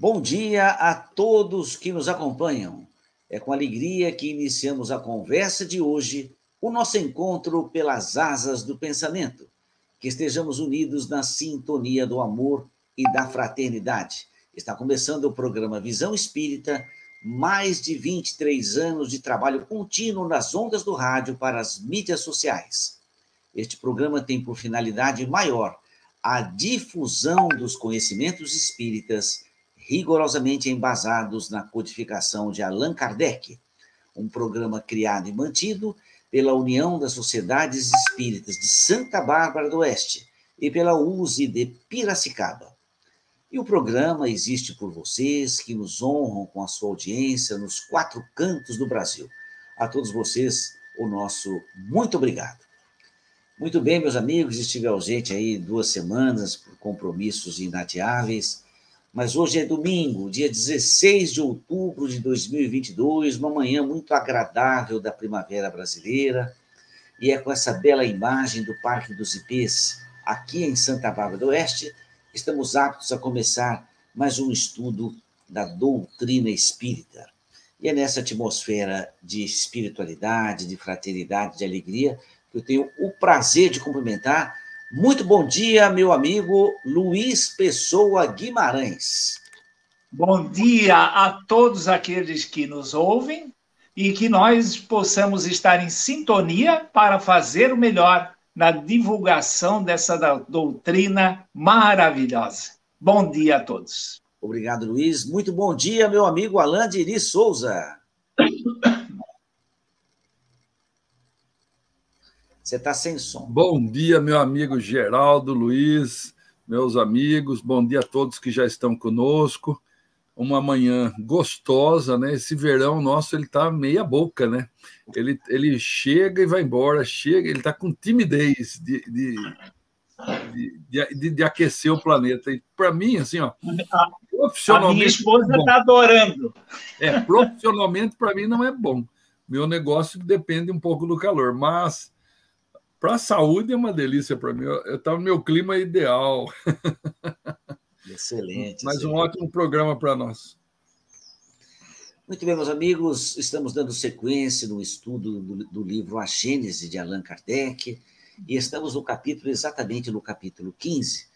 Bom dia a todos que nos acompanham. É com alegria que iniciamos a conversa de hoje, o nosso encontro pelas asas do pensamento. Que estejamos unidos na sintonia do amor e da fraternidade. Está começando o programa Visão Espírita, mais de 23 anos de trabalho contínuo nas ondas do rádio para as mídias sociais. Este programa tem por finalidade maior a difusão dos conhecimentos espíritas rigorosamente embasados na codificação de Allan Kardec, um programa criado e mantido pela União das Sociedades Espíritas de Santa Bárbara do Oeste e pela USE de Piracicaba. E o programa existe por vocês que nos honram com a sua audiência nos quatro cantos do Brasil. A todos vocês, o nosso muito obrigado. Muito bem, meus amigos, estive ausente aí duas semanas por compromissos inadiáveis mas hoje é domingo, dia 16 de outubro de 2022, uma manhã muito agradável da primavera brasileira, e é com essa bela imagem do Parque dos Ipês, aqui em Santa Bárbara do Oeste, estamos aptos a começar mais um estudo da doutrina espírita. E é nessa atmosfera de espiritualidade, de fraternidade, de alegria, que eu tenho o prazer de cumprimentar muito bom dia, meu amigo Luiz Pessoa Guimarães. Bom dia a todos aqueles que nos ouvem e que nós possamos estar em sintonia para fazer o melhor na divulgação dessa doutrina maravilhosa. Bom dia a todos. Obrigado, Luiz. Muito bom dia, meu amigo Alain Diri Souza. Você está sem som. Bom dia, meu amigo Geraldo, Luiz, meus amigos. Bom dia a todos que já estão conosco. Uma manhã gostosa, né? Esse verão nosso ele tá meia boca, né? Ele, ele chega e vai embora, chega, ele está com timidez de, de, de, de, de aquecer o planeta. E para mim, assim, ó, profissionalmente. A minha esposa está adorando. É, profissionalmente, para mim, não é bom. Meu negócio depende um pouco do calor, mas para a saúde é uma delícia para mim. Eu estava no meu clima ideal. Excelente. Mas um ótimo programa para nós. Muito bem, meus amigos, estamos dando sequência no estudo do, do, livro A Gênese de Allan Kardec, e estamos no capítulo, exatamente no capítulo 15,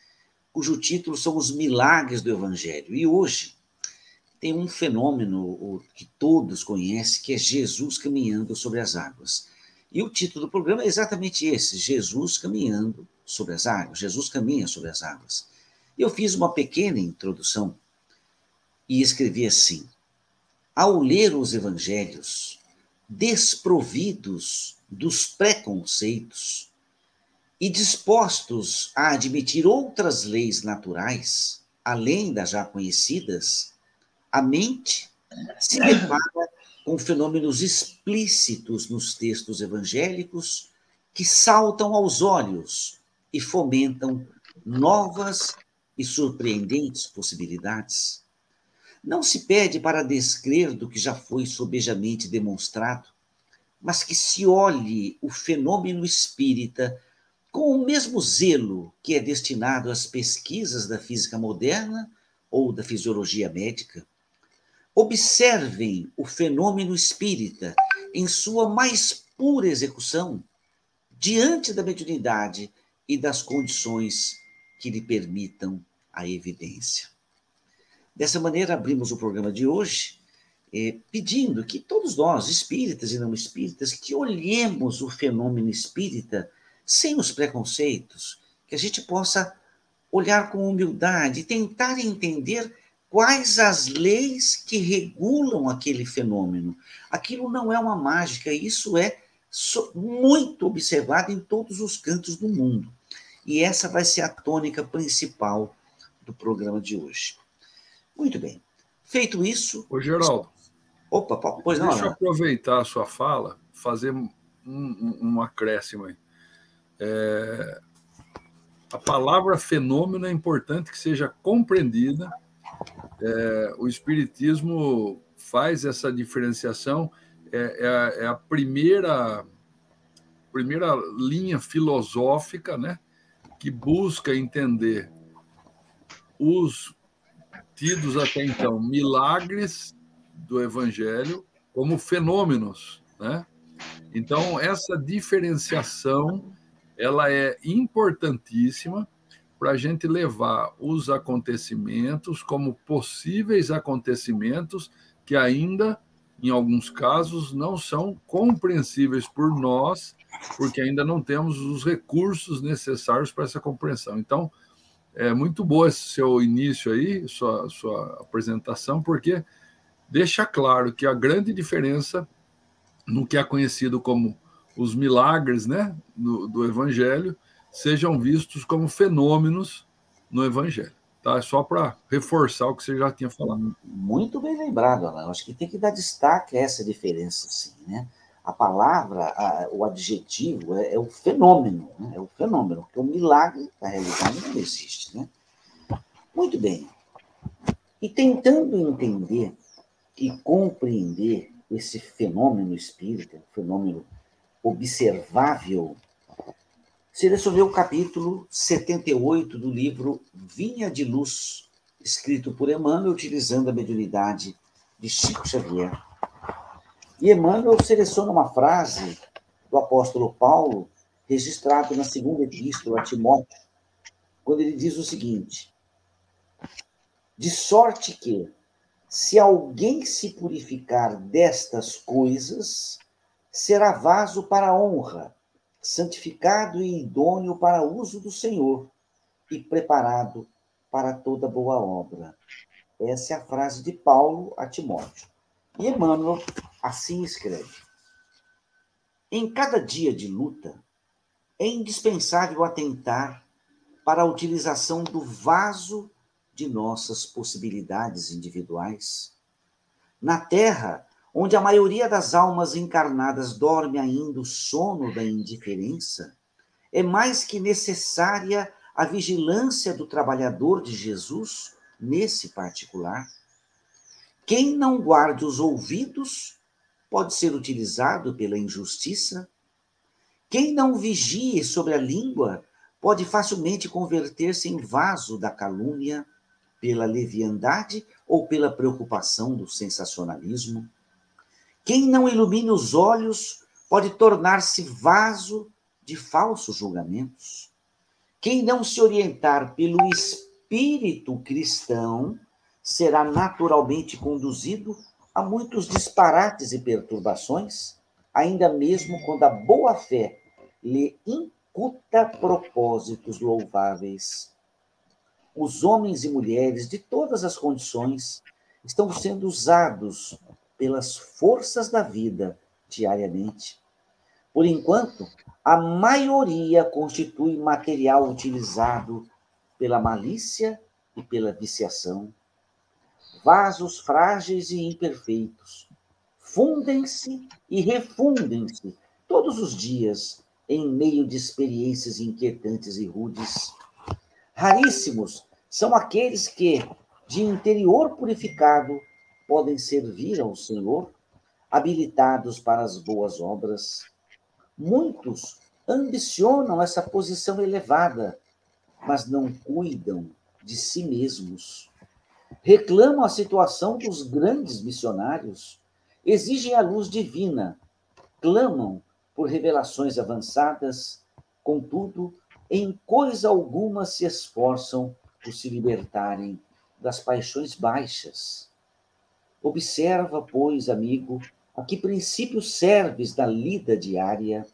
cujo título são Os Milagres do Evangelho. E hoje tem um fenômeno que todos conhecem, que é Jesus caminhando sobre as águas. E o título do programa é exatamente esse: Jesus caminhando sobre as águas. Jesus caminha sobre as águas. Eu fiz uma pequena introdução e escrevi assim: ao ler os evangelhos, desprovidos dos preconceitos e dispostos a admitir outras leis naturais, além das já conhecidas, a mente se depara com fenômenos explícitos nos textos evangélicos que saltam aos olhos e fomentam novas e surpreendentes possibilidades. Não se pede para descrer do que já foi sobejamente demonstrado, mas que se olhe o fenômeno espírita com o mesmo zelo que é destinado às pesquisas da física moderna ou da fisiologia médica Observem o fenômeno espírita em sua mais pura execução, diante da mediunidade e das condições que lhe permitam a evidência. Dessa maneira, abrimos o programa de hoje eh, pedindo que todos nós, espíritas e não espíritas, que olhemos o fenômeno espírita sem os preconceitos, que a gente possa olhar com humildade e tentar entender quais as leis que regulam aquele fenômeno. Aquilo não é uma mágica, isso é muito observado em todos os cantos do mundo. E essa vai ser a tônica principal do programa de hoje. Muito bem. Feito isso. Ô, Geraldo. Opa, pois não. Deixa eu aproveitar a sua fala, fazer um, um, um acréscimo aí. É, a palavra fenômeno é importante que seja compreendida é, o Espiritismo faz essa diferenciação, é, é, a, é a primeira, primeira linha filosófica né, que busca entender os tidos até então milagres do Evangelho como fenômenos, né? Então essa diferenciação ela é importantíssima para a gente levar os acontecimentos como possíveis acontecimentos que ainda, em alguns casos, não são compreensíveis por nós, porque ainda não temos os recursos necessários para essa compreensão. Então, é muito boa esse seu início aí, sua, sua apresentação, porque deixa claro que a grande diferença no que é conhecido como os milagres né, do, do Evangelho sejam vistos como fenômenos no Evangelho. Tá? Só para reforçar o que você já tinha falado. Muito bem lembrado, Alan. Acho que tem que dar destaque a essa diferença, sim, né? A palavra, a, o adjetivo é, é o fenômeno, né? é o fenômeno, porque o milagre, na realidade, não existe, né? Muito bem. E tentando entender e compreender esse fenômeno espírita, fenômeno observável, selecionei o capítulo 78 do livro Vinha de Luz, escrito por Emmanuel, utilizando a mediunidade de Chico Xavier. E Emmanuel seleciona uma frase do apóstolo Paulo, registrado na segunda epístola a Timóteo, quando ele diz o seguinte: De sorte que, se alguém se purificar destas coisas, será vaso para honra, santificado e idôneo para uso do Senhor e preparado para toda boa obra. Essa é a frase de Paulo a Timóteo. E Emmanuel assim escreve: Em cada dia de luta, é indispensável atentar para a utilização do vaso de nossas possibilidades individuais. Na Terra, onde a maioria das almas encarnadas dorme ainda o sono da indiferença, é mais que necessária a vigilância do trabalhador de Jesus nesse particular. Quem não guarde os ouvidos pode ser utilizado pela injustiça. Quem não vigie sobre a língua pode facilmente converter-se em vaso da calúnia pela leviandade ou pela preocupação do sensacionalismo. Quem não ilumina os olhos pode tornar-se vaso de falsos julgamentos. Quem não se orientar pelo espírito cristão será naturalmente conduzido a muitos disparates e perturbações, ainda mesmo quando a boa fé lhe incuta propósitos louváveis. Os homens e mulheres de todas as condições estão sendo usados pelas forças da vida diariamente. Por enquanto, a maioria constitui material utilizado pela malícia e pela viciação. Vasos frágeis e imperfeitos fundem-se e refundem-se todos os dias em meio de experiências inquietantes e rudes. Raríssimos são aqueles que, de interior purificado, podem servir ao Senhor, habilitados para as boas obras. Muitos ambicionam essa posição elevada, mas não cuidam de si mesmos. Reclamam a situação dos grandes missionários, exigem a luz divina, clamam por revelações avançadas, contudo, em coisa alguma se esforçam por se libertarem das paixões baixas Observa, pois, amigo, a que princípio serves da lida diária.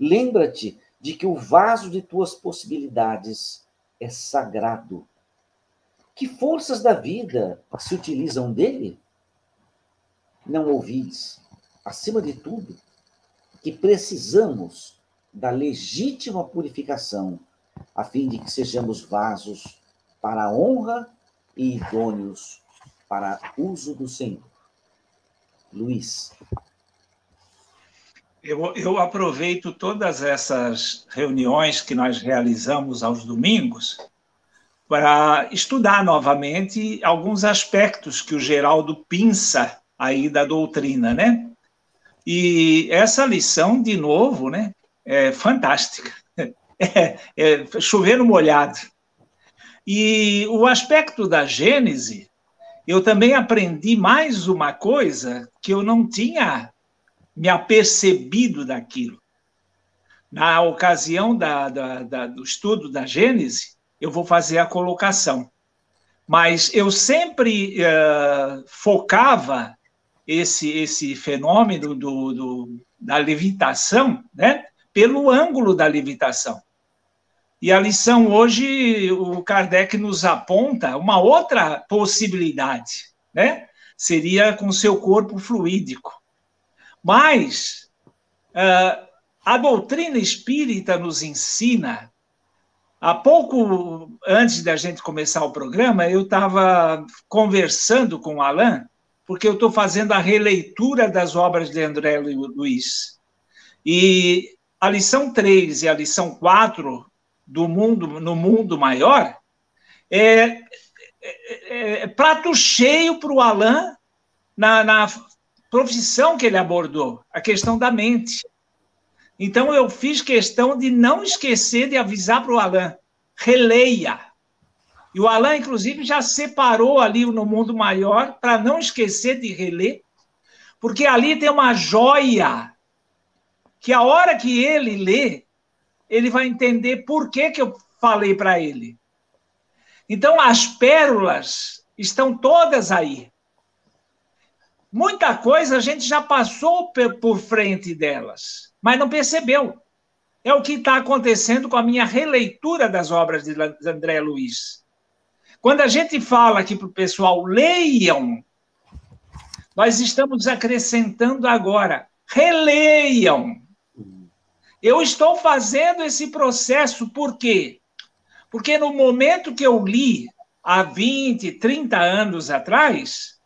Lembra-te de que o vaso de tuas possibilidades é sagrado. Que forças da vida se utilizam dele? Não ouvis, acima de tudo, que precisamos da legítima purificação, a fim de que sejamos vasos para a honra e idôneos para uso do Senhor. Luiz. Eu, eu aproveito todas essas reuniões que nós realizamos aos domingos para estudar novamente alguns aspectos que o Geraldo pinça aí da doutrina, né? E essa lição, de novo, né, é fantástica. É, é chover no molhado. E o aspecto da Gênese, eu também aprendi mais uma coisa que eu não tinha me apercebido daquilo. Na ocasião da, da, da, do estudo da Gênese, eu vou fazer a colocação. Mas eu sempre uh, focava esse, esse fenômeno do, do, da levitação né, pelo ângulo da levitação. E a lição hoje, o Kardec nos aponta uma outra possibilidade, né? Seria com seu corpo fluídico. Mas uh, a doutrina espírita nos ensina. Há pouco antes da gente começar o programa, eu estava conversando com o Alain, porque eu estou fazendo a releitura das obras de André Luiz. E a lição 3 e a lição 4 do mundo no mundo maior é, é, é, é prato cheio para o Alain na, na profissão que ele abordou, a questão da mente. Então, eu fiz questão de não esquecer de avisar para o Alain: releia. E o Alain, inclusive, já separou ali no mundo maior para não esquecer de reler, porque ali tem uma joia que a hora que ele lê, ele vai entender por que, que eu falei para ele. Então, as pérolas estão todas aí. Muita coisa a gente já passou por frente delas, mas não percebeu. É o que está acontecendo com a minha releitura das obras de André Luiz. Quando a gente fala aqui para o pessoal, leiam, nós estamos acrescentando agora, releiam. Eu estou fazendo esse processo por quê? Porque no momento que eu li, há 20, 30 anos atrás,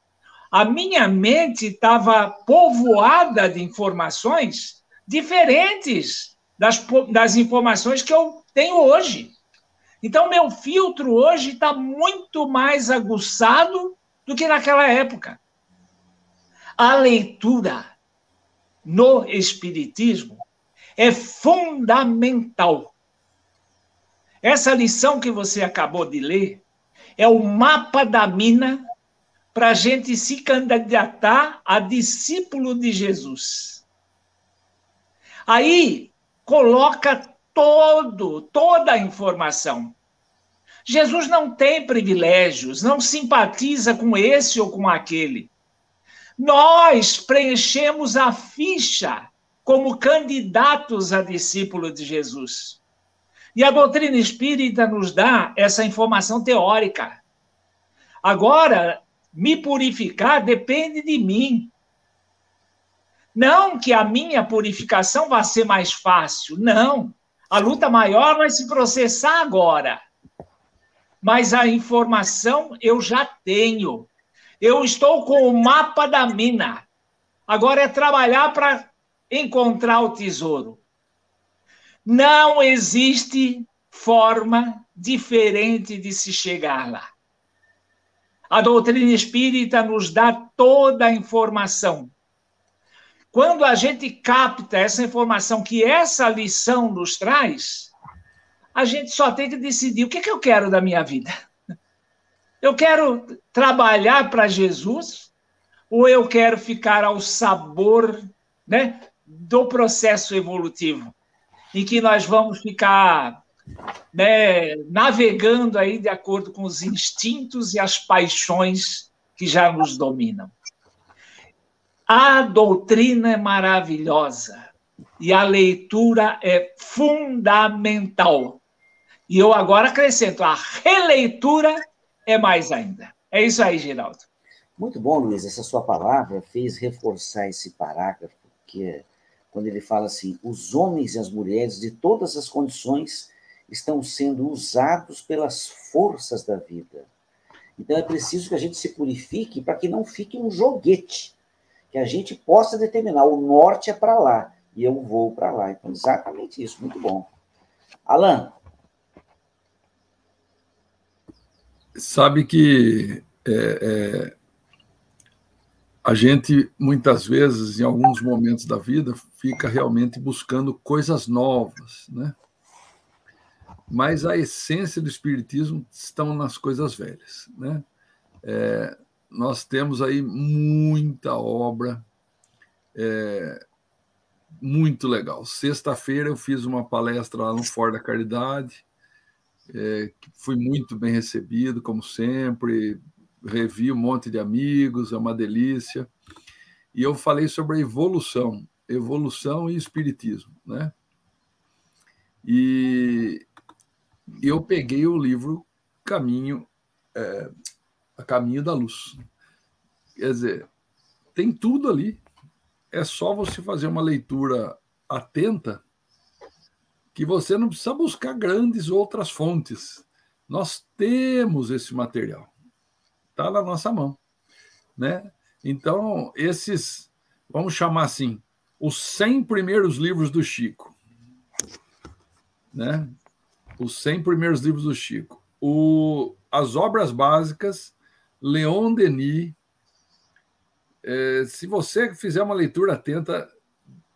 a minha mente estava povoada de informações diferentes das, das informações que eu tenho hoje. Então, meu filtro hoje está muito mais aguçado do que naquela época. A leitura no Espiritismo é fundamental. Essa lição que você acabou de ler é o mapa da mina para a gente se candidatar a discípulo de Jesus. Aí coloca todo, toda a informação. Jesus não tem privilégios, não simpatiza com esse ou com aquele. Nós preenchemos a ficha como candidatos a discípulo de Jesus. E a doutrina espírita nos dá essa informação teórica. Agora, me purificar depende de mim. Não que a minha purificação vá ser mais fácil, não. A luta maior vai se processar agora. Mas a informação eu já tenho. Eu estou com o mapa da mina. Agora é trabalhar para encontrar o tesouro. Não existe forma diferente de se chegar lá. A doutrina espírita nos dá toda a informação. Quando a gente capta essa informação que essa lição nos traz, a gente só tem que decidir o que, é que eu quero da minha vida. Eu quero trabalhar para Jesus ou eu quero ficar ao sabor né, do processo evolutivo, em que nós vamos ficar né, navegando aí de acordo com os instintos e as paixões que já nos dominam. A doutrina é maravilhosa e a leitura é fundamental. E eu agora acrescento, a releitura é mais ainda. É isso aí, Geraldo. Muito bom, Luiz. Essa sua palavra fez reforçar esse parágrafo, que quando ele fala assim: os homens e as mulheres de todas as condições estão sendo usados pelas forças da vida. Então é preciso que a gente se purifique para que não fique um joguete, que a gente possa determinar o norte é para lá e eu vou para lá. Então, exatamente isso, muito bom. Alan. Sabe que é, é, a gente, muitas vezes, em alguns momentos da vida, fica realmente buscando coisas novas, né? mas a essência do Espiritismo estão nas coisas velhas. Né? É, nós temos aí muita obra é, muito legal. Sexta-feira eu fiz uma palestra lá no Fora da Caridade, é, fui muito bem recebido, como sempre, revi um monte de amigos, é uma delícia. E eu falei sobre a evolução, evolução e espiritismo, né? E eu peguei o livro Caminho, é, Caminho da Luz. Quer dizer, tem tudo ali. É só você fazer uma leitura atenta que você não precisa buscar grandes outras fontes. Nós temos esse material. Está na nossa mão. Né? Então, esses, vamos chamar assim, os 100 primeiros livros do Chico. Né? Os 100 primeiros livros do Chico. O, as obras básicas, Leon Denis. É, se você fizer uma leitura atenta,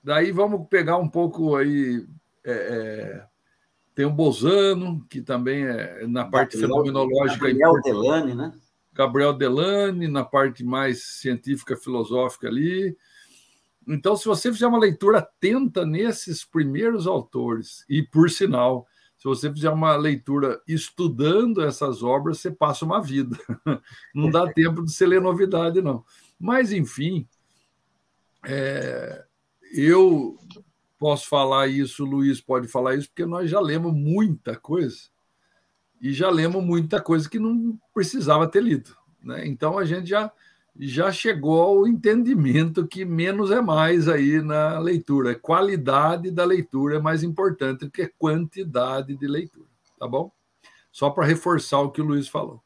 daí vamos pegar um pouco aí é, é, tem o Bozano, que também é na parte Gabriel, fenomenológica. Gabriel Delane, né? Gabriel Delane, na parte mais científica, filosófica ali. Então, se você fizer uma leitura atenta nesses primeiros autores, e por sinal, se você fizer uma leitura estudando essas obras, você passa uma vida. Não dá tempo de você ler novidade, não. Mas, enfim, é, eu posso falar isso, o Luiz pode falar isso, porque nós já lemos muita coisa e já lemos muita coisa que não precisava ter lido. Né? Então a gente já, já chegou ao entendimento que menos é mais aí na leitura. Qualidade da leitura é mais importante do que quantidade de leitura, tá bom? Só para reforçar o que o Luiz falou.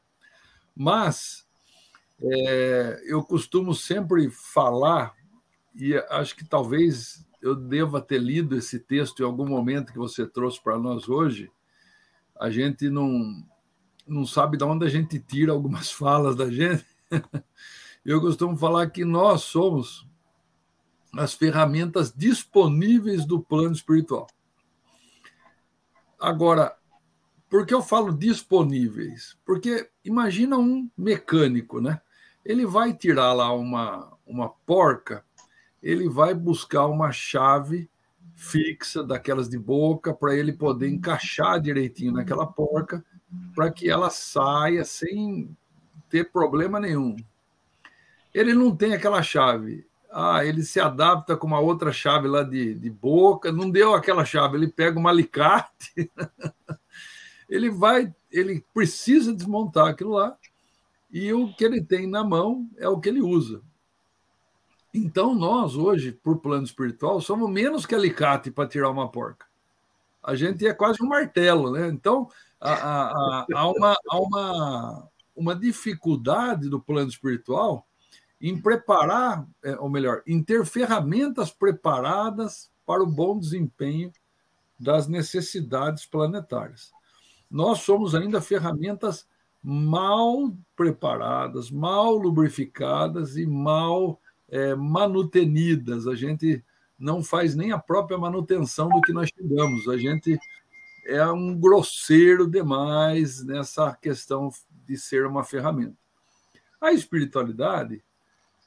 Mas é, eu costumo sempre falar, e acho que talvez eu deva ter lido esse texto em algum momento que você trouxe para nós hoje. A gente não, não sabe de onde a gente tira algumas falas da gente. Eu costumo falar que nós somos as ferramentas disponíveis do plano espiritual. Agora, por que eu falo disponíveis? Porque imagina um mecânico, né? Ele vai tirar lá uma, uma porca ele vai buscar uma chave fixa daquelas de boca para ele poder encaixar direitinho naquela porca para que ela saia sem ter problema nenhum. Ele não tem aquela chave. Ah, ele se adapta com uma outra chave lá de, de boca, não deu aquela chave, ele pega um alicate, ele vai, ele precisa desmontar aquilo lá, e o que ele tem na mão é o que ele usa. Então, nós, hoje, por plano espiritual, somos menos que alicate para tirar uma porca. A gente é quase um martelo, né? Então, há, há, uma, há uma, uma dificuldade do plano espiritual em preparar, é, ou melhor, em ter ferramentas preparadas para o bom desempenho das necessidades planetárias. Nós somos ainda ferramentas mal preparadas, mal lubrificadas e mal é, manutenidas, a gente não faz nem a própria manutenção do que nós chegamos, a gente é um grosseiro demais nessa questão de ser uma ferramenta. A espiritualidade,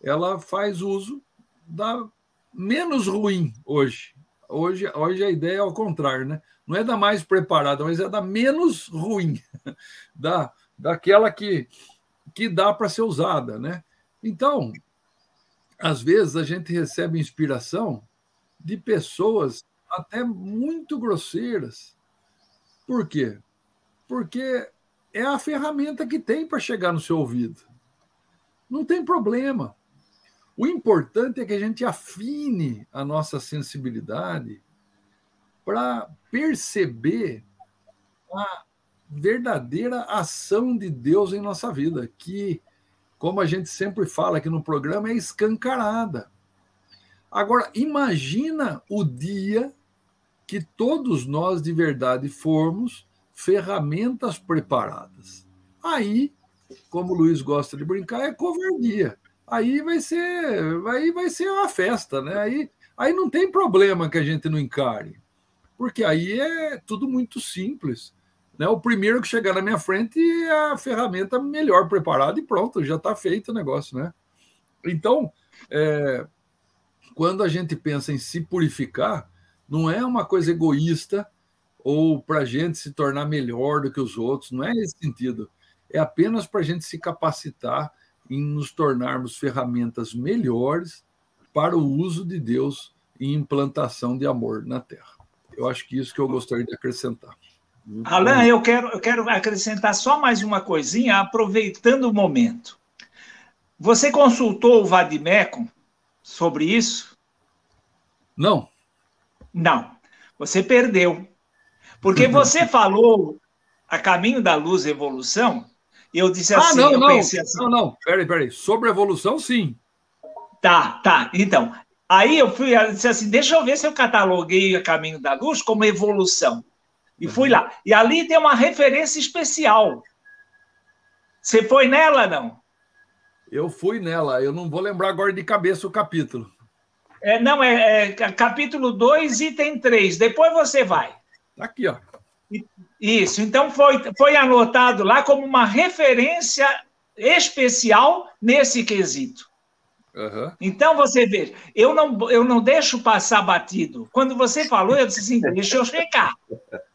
ela faz uso da menos ruim hoje. Hoje, hoje a ideia é ao contrário, né? Não é da mais preparada, mas é da menos ruim, da daquela que que dá para ser usada, né? Então, às vezes a gente recebe inspiração de pessoas até muito grosseiras. Por quê? Porque é a ferramenta que tem para chegar no seu ouvido. Não tem problema. O importante é que a gente afine a nossa sensibilidade para perceber a verdadeira ação de Deus em nossa vida, que como a gente sempre fala aqui no programa, é escancarada. Agora, imagina o dia que todos nós de verdade formos ferramentas preparadas. Aí, como o Luiz gosta de brincar, é covardia. Aí vai ser, aí vai ser uma festa, né? Aí, aí não tem problema que a gente não encare. Porque aí é tudo muito simples. Né? O primeiro que chegar na minha frente é a ferramenta melhor preparada e pronto, já está feito o negócio. Né? Então, é, quando a gente pensa em se purificar, não é uma coisa egoísta ou para a gente se tornar melhor do que os outros, não é nesse sentido. É apenas para a gente se capacitar em nos tornarmos ferramentas melhores para o uso de Deus em implantação de amor na Terra. Eu acho que isso que eu gostaria de acrescentar. Alain, eu quero, eu quero acrescentar só mais uma coisinha, aproveitando o momento. Você consultou o Vadimeco sobre isso? Não. Não. Você perdeu. Porque você falou a caminho da luz evolução, e eu disse ah, assim, ah, não, não, assim. Não, não, peraí, peraí. Sobre evolução, sim. Tá, tá. Então, aí eu fui, eu disse assim, deixa eu ver se eu cataloguei a caminho da luz como evolução. E fui lá. E ali tem uma referência especial. Você foi nela, não? Eu fui nela. Eu não vou lembrar agora de cabeça o capítulo. É, não, é, é capítulo 2, item 3. Depois você vai. Tá aqui, ó. Isso. Então foi, foi anotado lá como uma referência especial nesse quesito. Uhum. Então você vê, eu não, eu não deixo passar batido. Quando você falou, eu disse assim: deixa eu checar.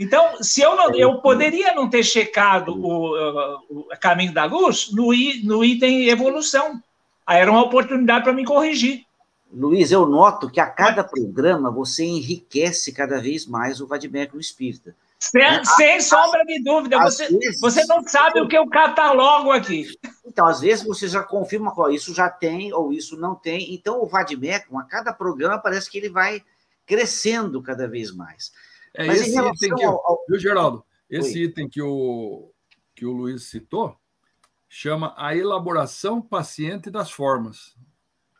Então, se eu não, eu poderia não ter checado o, o, caminho da luz no, no item evolução. Aí era uma oportunidade para me corrigir. Luiz, eu noto que a cada programa você enriquece cada vez mais o Vadimecum Espírita. Sem, né? sem sombra de dúvida. Você, vezes, você não sabe o que eu catalogo aqui. Então, às vezes você já confirma qual isso já tem ou isso não tem. Então, o Vadimecum, a cada programa, parece que ele vai crescendo cada vez mais. É Mas esse item que, ao... viu, Geraldo? Esse Oi. item que o, que o Luiz citou chama a elaboração paciente das formas.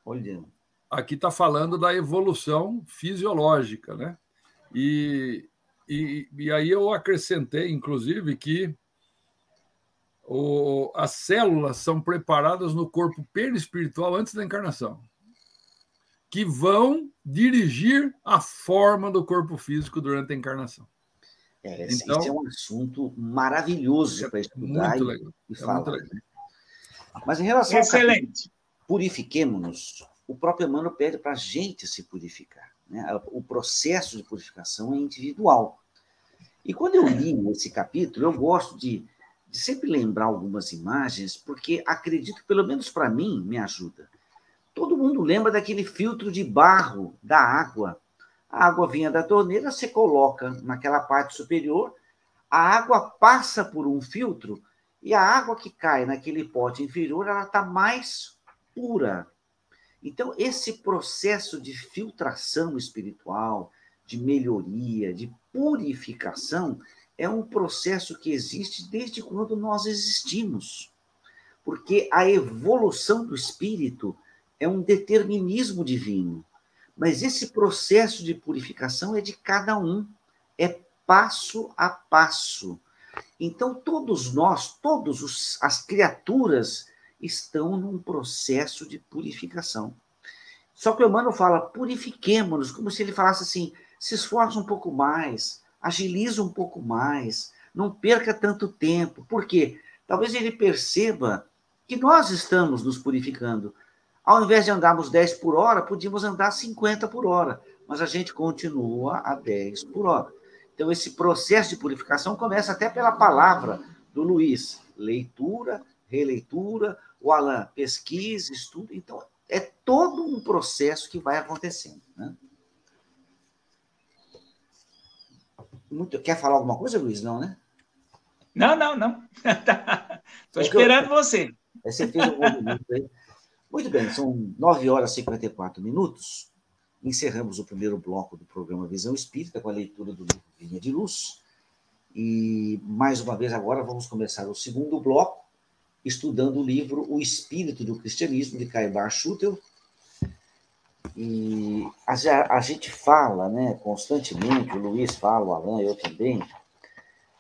Olha. Aqui está falando da evolução fisiológica, né? E, e, e aí eu acrescentei, inclusive, que o, as células são preparadas no corpo perispiritual antes da encarnação que vão dirigir a forma do corpo físico durante a encarnação. É, esse, então, esse é um assunto maravilhoso é para estudar muito legal, e, é falar. Né? Mas em relação Excelente. ao purifiquemos-nos, o próprio Emmanuel pede para a gente se purificar. Né? O processo de purificação é individual. E quando eu li esse capítulo, eu gosto de, de sempre lembrar algumas imagens, porque acredito, pelo menos para mim, me ajuda. Todo mundo lembra daquele filtro de barro da água. A água vinha da torneira, você coloca naquela parte superior, a água passa por um filtro e a água que cai naquele pote inferior, ela está mais pura. Então, esse processo de filtração espiritual, de melhoria, de purificação, é um processo que existe desde quando nós existimos. Porque a evolução do espírito é um determinismo divino. Mas esse processo de purificação é de cada um, é passo a passo. Então, todos nós, todas as criaturas, estão num processo de purificação. Só que o Emmanuel fala, purifiquemos-nos, como se ele falasse assim, se esforce um pouco mais, agilize um pouco mais, não perca tanto tempo. Por quê? Talvez ele perceba que nós estamos nos purificando, ao invés de andarmos 10 por hora, podíamos andar 50 por hora, mas a gente continua a 10 por hora. Então, esse processo de purificação começa até pela palavra do Luiz: leitura, releitura, o Alan, pesquisa, estudo. Então, é todo um processo que vai acontecendo. Né? Muito... Quer falar alguma coisa, Luiz? Não, né? Não, não, não. Estou esperando eu... você. Você fez um movimento aí. Muito bem, são 9 horas e 54 minutos. Encerramos o primeiro bloco do programa Visão Espírita com a leitura do livro Vinha de Luz. E, mais uma vez, agora vamos começar o segundo bloco, estudando o livro O Espírito do Cristianismo, de Caibar Schutel. E a, a, gente fala, né, constantemente, o Luiz fala, o Alain, eu também,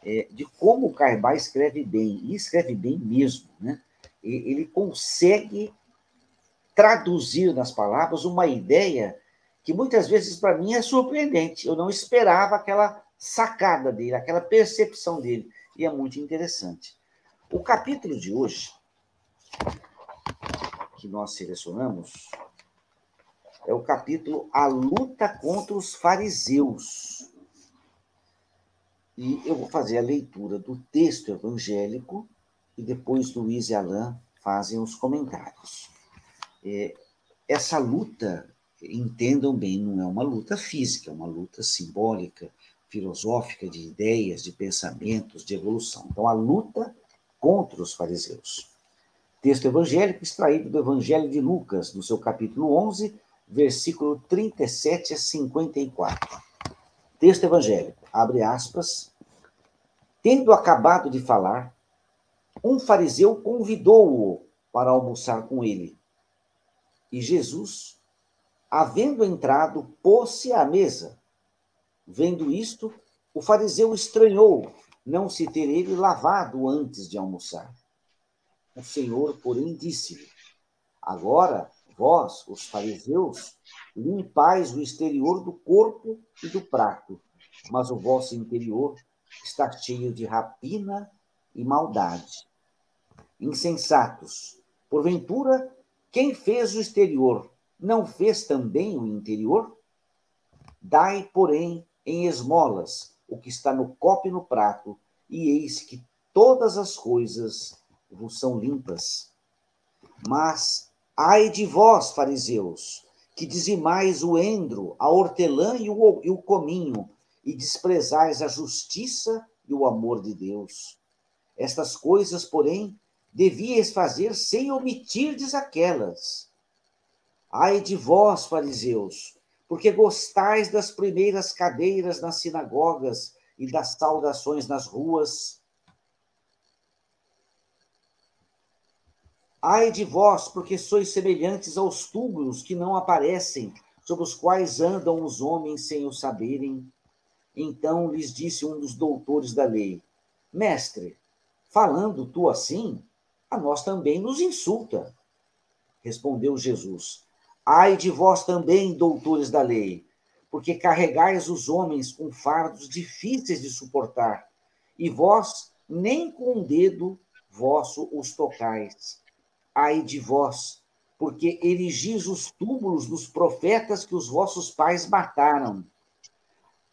é, de como o Caibar escreve bem, e escreve bem mesmo, né? Ele consegue traduzir nas palavras uma ideia que muitas vezes para mim é surpreendente. Eu não esperava aquela sacada dele, aquela percepção dele. E é muito interessante. O capítulo de hoje, que nós selecionamos, é o capítulo A Luta contra os Fariseus. E eu vou fazer a leitura do texto evangélico e depois Luiz e Alain fazem os comentários. É, essa luta, entendam bem, não é uma luta física, é uma luta simbólica, filosófica, de ideias, de pensamentos, de evolução. Então, a luta contra os fariseus. Texto evangélico extraído do Evangelho de Lucas, no seu capítulo 11, versículo 37 a 54. Texto evangélico, abre aspas. Tendo acabado de falar, um fariseu convidou-o para almoçar com ele. E Jesus, havendo entrado, pôs-se à mesa. Vendo isto, o fariseu estranhou não se ter ele lavado antes de almoçar. O Senhor, porém, disse-lhe: Agora, vós, os fariseus, limpais o exterior do corpo e do prato, mas o vosso interior está cheio de rapina e maldade. Insensatos, porventura, quem fez o exterior não fez também o interior? Dai, porém, em esmolas o que está no copo e no prato, e eis que todas as coisas vos são limpas. Mas ai de vós, fariseus, que dizimais o endro, a hortelã e o, e o cominho, e desprezais a justiça e o amor de Deus. Estas coisas, porém, devíeis fazer sem omitirdes aquelas. Ai de vós, fariseus, porque gostais das primeiras cadeiras nas sinagogas e das saudações nas ruas. Ai de vós, porque sois semelhantes aos túmulos que não aparecem, sobre os quais andam os homens sem o saberem. Então lhes disse um dos doutores da lei: Mestre, falando tu assim, a nós também nos insulta. Respondeu Jesus: Ai de vós também, doutores da lei, porque carregais os homens com fardos difíceis de suportar, e vós nem com um dedo vosso os tocais. Ai de vós, porque erigis os túmulos dos profetas que os vossos pais mataram.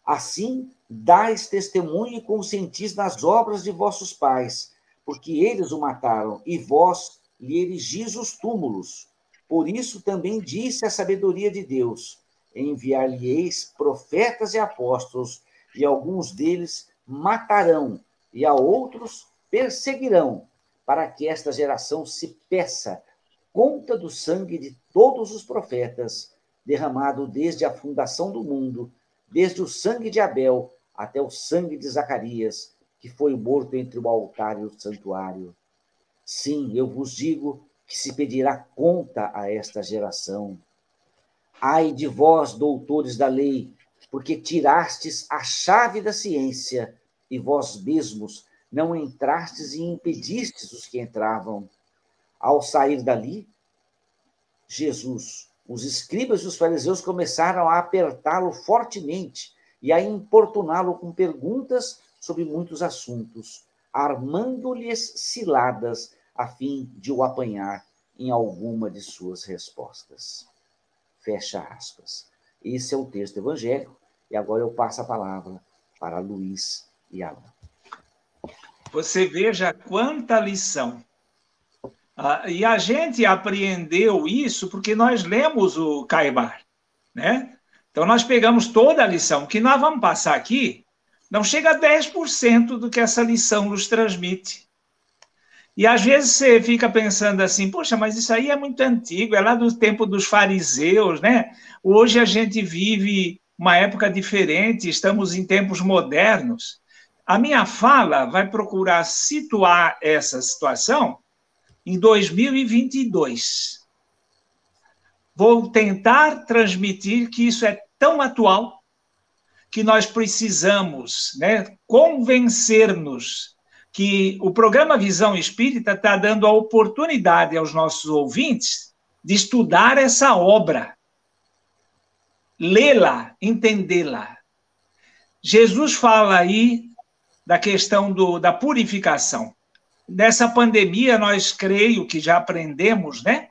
Assim, dais testemunho e consentis nas obras de vossos pais, porque eles o mataram, e vós lhe erigis os túmulos. Por isso também disse a sabedoria de Deus: enviar-lhe-eis profetas e apóstolos, e alguns deles matarão, e a outros perseguirão, para que esta geração se peça conta do sangue de todos os profetas, derramado desde a fundação do mundo, desde o sangue de Abel até o sangue de Zacarias, que foi morto entre o altar e o santuário. Sim, eu vos digo que se pedirá conta a esta geração. Ai de vós, doutores da lei, porque tirastes a chave da ciência e vós mesmos não entrastes e impedistes os que entravam. Ao sair dali, Jesus, os escribas e os fariseus começaram a apertá-lo fortemente e a importuná-lo com perguntas sobre muitos assuntos, armando-lhes ciladas a fim de o apanhar em alguma de suas respostas. Fecha aspas. Esse é o texto evangélico, e agora eu passo a palavra para Luiz e Alan. Você veja quanta lição. Ah, e a gente apreendeu isso porque nós lemos o Caibar, né? Então nós pegamos toda a lição. Que nós vamos passar aqui não chega a 10% do que essa lição nos transmite. E às vezes você fica pensando assim, poxa, mas isso aí é muito antigo, é lá do tempo dos fariseus, né? Hoje a gente vive uma época diferente, estamos em tempos modernos. A minha fala vai procurar situar essa situação em 2022. Vou tentar transmitir que isso é tão atual que nós precisamos né, convencer-nos que o programa Visão Espírita está dando a oportunidade aos nossos ouvintes de estudar essa obra, lê-la, entendê-la. Jesus fala aí da questão do, da purificação. Nessa pandemia, nós creio que já aprendemos, né?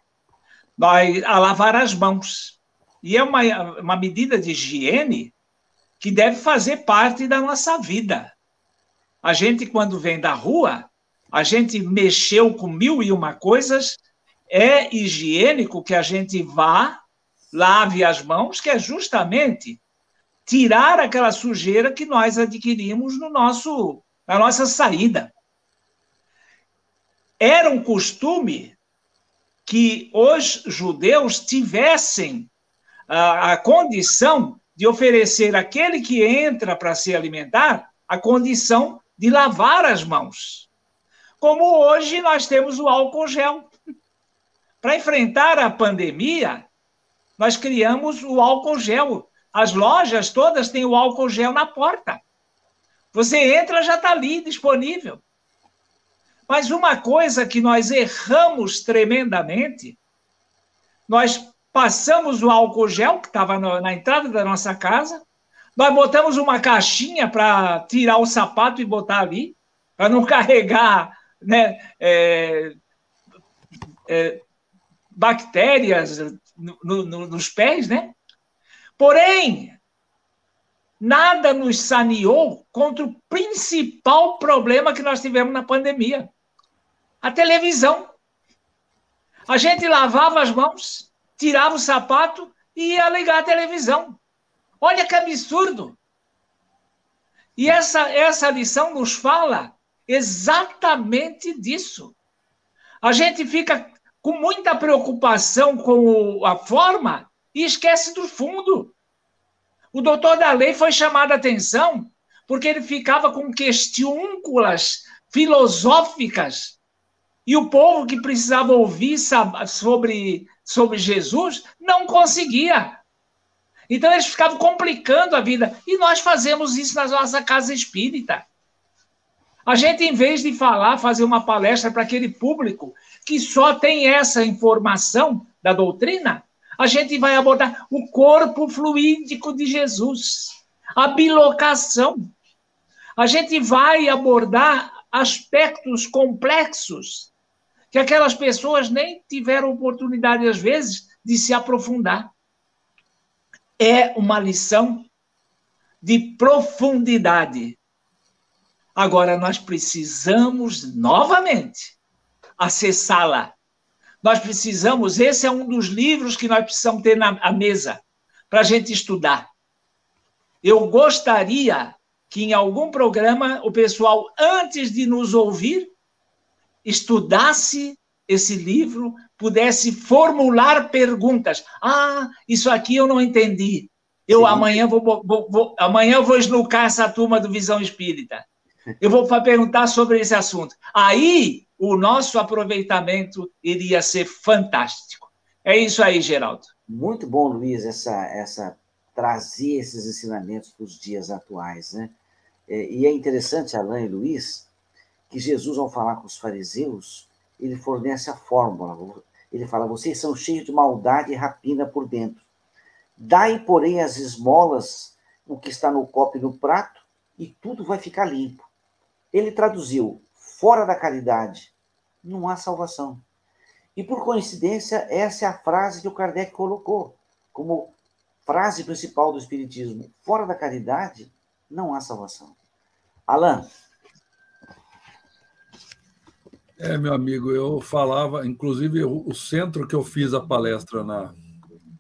Nós, a lavar as mãos. E é uma, uma medida de higiene que deve fazer parte da nossa vida. A gente, quando vem da rua, a gente mexeu com mil e uma coisas, é higiênico que a gente vá, lave as mãos, que é justamente tirar aquela sujeira que nós adquirimos no nosso, na nossa saída. Era um costume que os judeus tivessem a, a condição de oferecer àquele que entra para se alimentar a condição de lavar as mãos. Como hoje nós temos o álcool gel. Para enfrentar a pandemia, nós criamos o álcool gel. As lojas todas têm o álcool gel na porta. Você entra, já está ali disponível. Mas uma coisa que nós erramos tremendamente, nós passamos o álcool gel que estava na entrada da nossa casa, nós botamos uma caixinha para tirar o sapato e botar ali, para não carregar né, é, é, bactérias no, no, nos pés, né? Porém, nada nos saneou contra o principal problema que nós tivemos na pandemia: a televisão. A gente lavava as mãos, tirava o sapato e ia ligar a televisão. Olha que absurdo! E essa, essa lição nos fala exatamente disso. A gente fica com muita preocupação com a forma e esquece do fundo. O doutor da lei foi chamado a atenção porque ele ficava com questiúnculas filosóficas e o povo que precisava ouvir sobre, sobre Jesus não conseguia. Então eles ficavam complicando a vida. E nós fazemos isso na nossa casa espírita. A gente, em vez de falar, fazer uma palestra para aquele público que só tem essa informação da doutrina, a gente vai abordar o corpo fluídico de Jesus, a bilocação. A gente vai abordar aspectos complexos que aquelas pessoas nem tiveram oportunidade, às vezes, de se aprofundar é uma lição de profundidade. Agora, nós precisamos novamente acessá-la. Nós precisamos, esse é um dos livros que nós precisamos ter na mesa para a gente estudar. Eu gostaria que em algum programa o pessoal, antes de nos ouvir, estudasse esse livro pudesse formular perguntas. Ah, isso aqui eu não entendi. Eu Sim. amanhã vou, vou, vou, amanhã eu vou esnucar essa turma do Visão Espírita. Eu vou perguntar sobre esse assunto. Aí o nosso aproveitamento iria ser fantástico. É isso aí, Geraldo. Muito bom, Luiz, essa, essa trazer esses ensinamentos para os dias atuais, né? É, e é interessante, Alain e Luiz, que Jesus, ao falar com os fariseus, ele fornece a fórmula. Ele fala: vocês são cheios de maldade e rapina por dentro. Dai, porém, as esmolas, o que está no copo e no prato, e tudo vai ficar limpo. Ele traduziu: fora da caridade, não há salvação. E por coincidência, essa é a frase que o Kardec colocou como frase principal do Espiritismo: fora da caridade, não há salvação. Alain, é, meu amigo, eu falava, inclusive o centro que eu fiz a palestra na,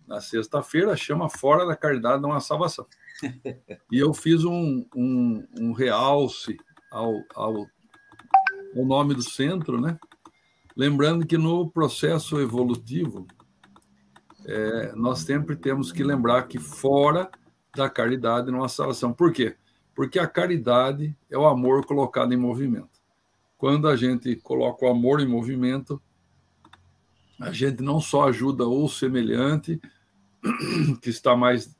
na sexta-feira chama Fora da Caridade Não Há Salvação. E eu fiz um, um, um realce ao, ao, ao nome do centro, né? Lembrando que no processo evolutivo, é, nós sempre temos que lembrar que fora da caridade não há salvação. Por quê? Porque a caridade é o amor colocado em movimento. Quando a gente coloca o amor em movimento, a gente não só ajuda o semelhante, que está mais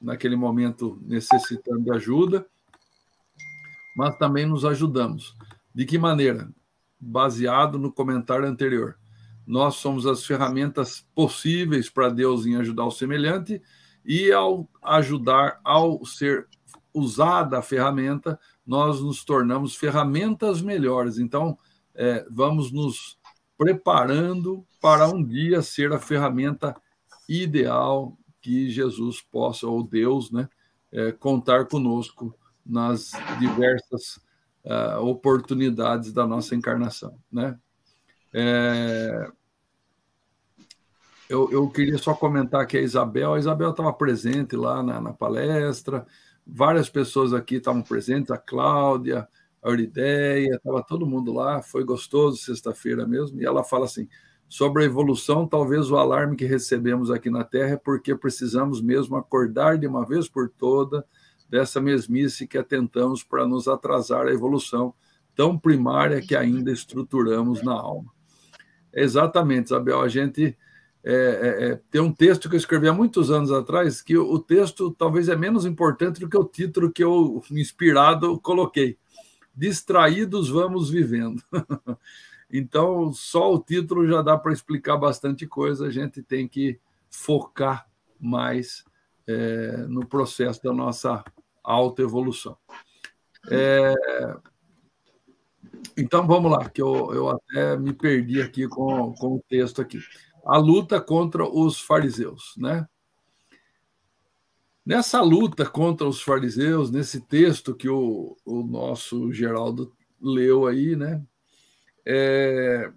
naquele momento necessitando de ajuda, mas também nos ajudamos. De que maneira? Baseado no comentário anterior. Nós somos as ferramentas possíveis para Deus em ajudar o semelhante e ao ajudar ao ser usada a ferramenta, nós nos tornamos ferramentas melhores. Então, é, vamos nos preparando para um dia ser a ferramenta ideal que Jesus possa, ou Deus, né, é, contar conosco nas diversas uh, oportunidades da nossa encarnação. Né? É, eu, eu, queria só comentar que a Isabel, a Isabel estava presente lá na, na, palestra, várias pessoas aqui estavam presentes, a Cláudia, a Eurideia, estava todo mundo lá, foi gostoso sexta-feira mesmo, e ela fala assim, sobre a evolução, talvez o alarme que recebemos aqui na Terra é porque precisamos mesmo acordar de uma vez por toda dessa mesmice que atentamos para nos atrasar a evolução tão primária que ainda estruturamos na alma. Exatamente, Isabel, a gente é, é, é, tem um texto que eu escrevi há muitos anos atrás, que o, texto talvez é menos importante do que o título que eu, inspirado, coloquei. Distraídos vamos vivendo. então, só o título já dá para explicar bastante coisa, a gente tem que focar mais é, no processo da nossa autoevolução. É, então, vamos lá, que eu, eu até me perdi aqui com, com o texto aqui a luta contra os fariseus, né? Nessa luta contra os fariseus, nesse texto que o, o nosso Geraldo leu aí, né? É,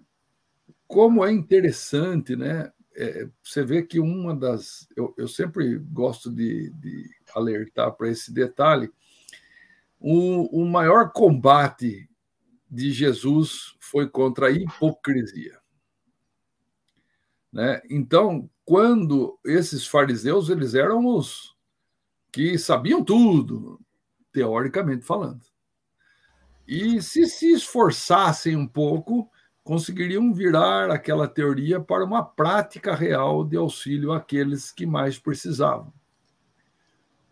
como é interessante, né? É, você vê que uma das. Eu, eu sempre gosto de, de alertar para esse detalhe. O, o maior combate de Jesus foi contra a hipocrisia. Né? Então, quando esses fariseus eles eram os que sabiam tudo, teoricamente falando, e se se esforçassem um pouco, conseguiriam virar aquela teoria para uma prática real de auxílio àqueles que mais precisavam.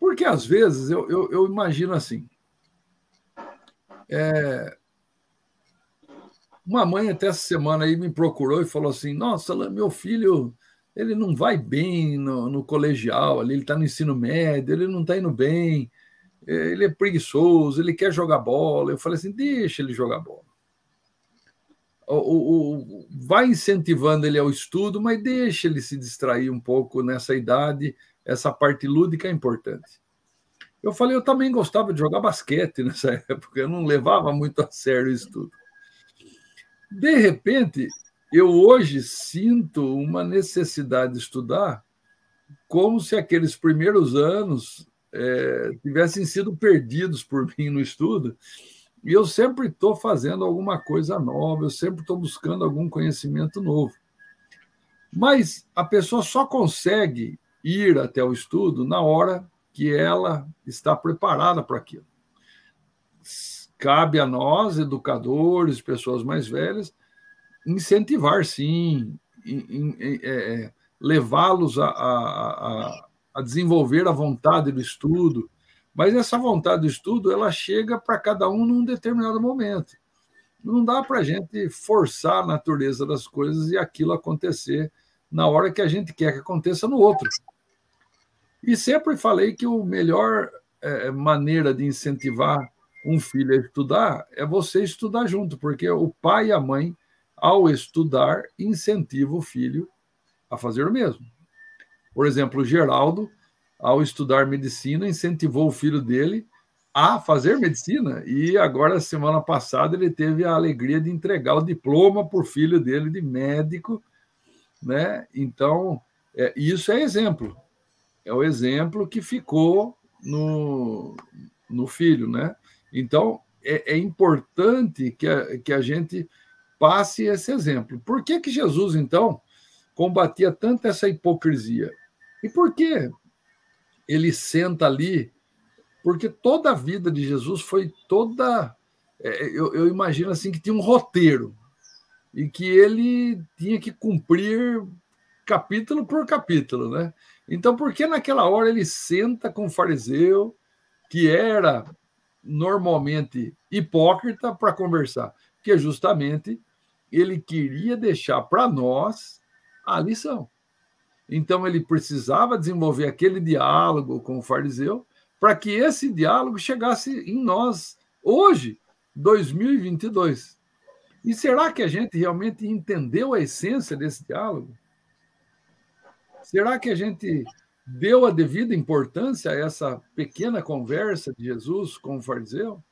Porque às vezes eu, eu, eu imagino assim: é, uma mãe até essa semana aí me procurou e falou assim: Nossa, meu filho, ele não vai bem no, no colegial, ali, ele está no ensino médio, ele não está indo bem, ele é preguiçoso, ele quer jogar bola. Eu falei assim: Deixa ele jogar bola. O, o, o, vai incentivando ele ao estudo, mas deixa ele se distrair um pouco nessa idade, essa parte lúdica é importante. Eu falei, eu também gostava de jogar basquete nessa época, eu não levava muito a sério o estudo. De repente, eu hoje sinto uma necessidade de estudar como se aqueles primeiros anos é, tivessem sido perdidos por mim no estudo. E eu sempre estou fazendo alguma coisa nova, eu sempre estou buscando algum conhecimento novo. Mas a pessoa só consegue ir até o estudo na hora que ela está preparada para aquilo cabe a nós, educadores, pessoas mais velhas, incentivar, sim, é, é, levá-los a, a, a, desenvolver a vontade do estudo. Mas essa vontade do estudo, ela chega para cada um num determinado momento. Não dá para a gente forçar a natureza das coisas e aquilo acontecer na hora que a gente quer que aconteça no outro. E sempre falei que a melhor é, maneira de incentivar um filho a estudar, é você estudar junto, porque o pai e a mãe, ao estudar, incentivam o filho a fazer o mesmo. Por exemplo, o Geraldo, ao estudar medicina, incentivou o filho dele a fazer medicina. E agora, semana passada, ele teve a alegria de entregar o diploma para o filho dele de médico. Né? Então, é, isso é exemplo. É o exemplo que ficou no, no filho, né? Então, é, é importante que a, que a gente passe esse exemplo. Por que, que Jesus, então, combatia tanto essa hipocrisia? E por que ele senta ali? Porque toda a vida de Jesus foi toda. É, eu, eu imagino assim que tinha um roteiro e que ele tinha que cumprir capítulo por capítulo, né? Então, por que naquela hora ele senta com o fariseu, que era normalmente hipócrita para conversar, porque justamente ele queria deixar para nós a lição. Então ele precisava desenvolver aquele diálogo com o fariseu para que esse diálogo chegasse em nós hoje, 2022. E será que a gente realmente entendeu a essência desse diálogo? Será que a gente deu a devida importância a essa pequena conversa de Jesus com o fariseu?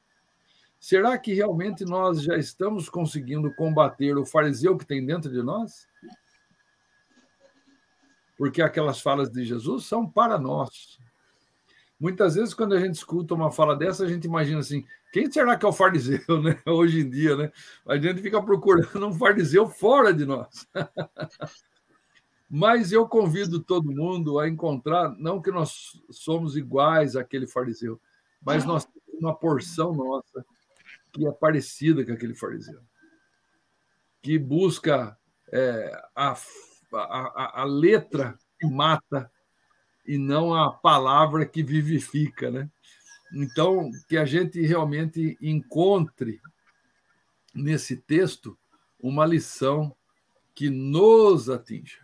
Será que realmente nós já estamos conseguindo combater o fariseu que tem dentro de nós? Porque aquelas falas de Jesus são para nós. Muitas vezes, quando a gente escuta uma fala dessa, a gente imagina assim: quem será que é o fariseu, né? Hoje em dia, né? A gente fica procurando um fariseu fora de nós. Mas eu convido todo mundo a encontrar, não que nós somos iguais àquele fariseu, mas nós temos uma porção nossa que é parecida com aquele fariseu, que busca é, a, a, a letra que mata e não a palavra que vivifica, né? Então, que a gente realmente encontre nesse texto uma lição que nos atinja,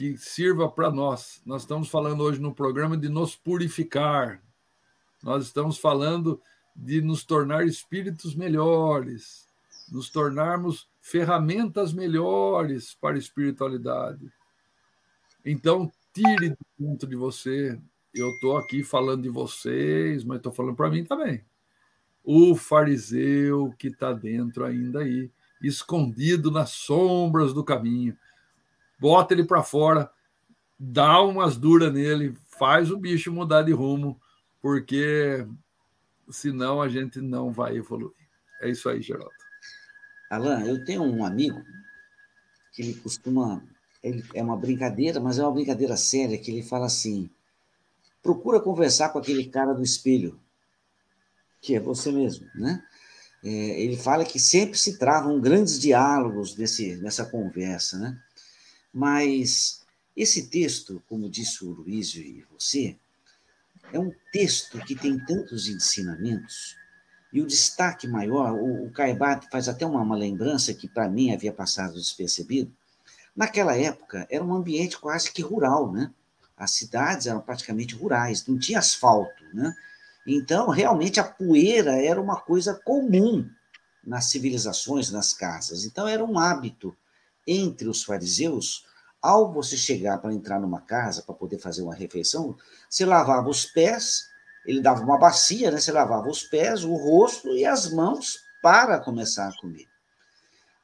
que sirva para nós. Nós estamos falando hoje no programa de nos purificar, nós estamos falando de nos tornar espíritos melhores, nos tornarmos ferramentas melhores para a espiritualidade. Então, tire dentro de você. Eu estou aqui falando de vocês, mas estou falando para mim também. O fariseu que está dentro ainda aí, escondido nas sombras do caminho. Bota ele para fora, dá umas duras nele, faz o bicho mudar de rumo, porque senão a gente não vai evoluir. É isso aí, Geraldo. Alain, eu tenho um amigo que ele costuma. Ele, é uma brincadeira, mas é uma brincadeira séria, que ele fala assim: procura conversar com aquele cara do espelho, que é você mesmo, né? É, ele fala que sempre se travam grandes diálogos nesse, nessa conversa, né? Mas esse texto, como disse o Luísio e você, é um texto que tem tantos ensinamentos, e o destaque maior, o, o Caibat faz até uma, uma lembrança que para mim havia passado despercebido. Naquela época, era um ambiente quase que rural, né? As cidades eram praticamente rurais, não tinha asfalto, né? Então, realmente, a poeira era uma coisa comum nas civilizações, nas casas. Então, era um hábito entre os fariseus ao você chegar para entrar numa casa, para poder fazer uma refeição, você lavava os pés, ele dava uma bacia, né? Você lavava os pés, o rosto e as mãos para começar a comer.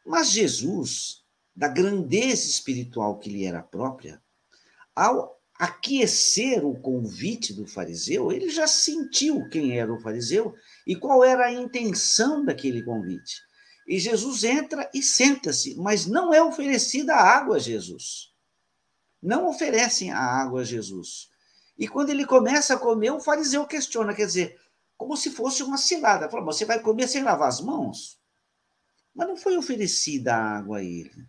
Mas Jesus, da grandeza espiritual que lhe era própria, ao aquecer o convite do fariseu, ele já sentiu quem era o fariseu e qual era a intenção daquele convite. E Jesus entra e senta-se, mas não é oferecida a água a Jesus. Não oferecem a água a Jesus. E quando ele começa a comer, o fariseu questiona, quer dizer, como se fosse uma cilada. Fala, você vai comer sem lavar as mãos? Mas não foi oferecida a água a ele.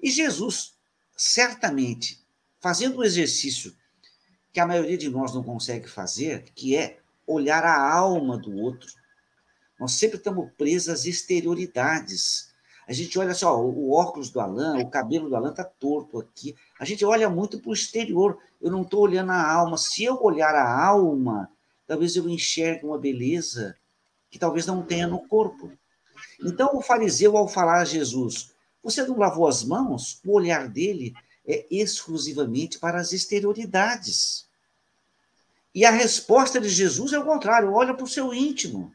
E Jesus, certamente, fazendo um exercício que a maioria de nós não consegue fazer, que é olhar a alma do outro, nós sempre estamos presos às exterioridades. A gente olha só, o óculos do Alan, o cabelo do Alan está torto aqui. A gente olha muito para o exterior. Eu não estou olhando a alma. Se eu olhar a alma, talvez eu enxergue uma beleza que talvez não tenha no corpo. Então, o fariseu, ao falar a Jesus, você não lavou as mãos? O olhar dele é exclusivamente para as exterioridades. E a resposta de Jesus é o contrário: olha para o seu íntimo.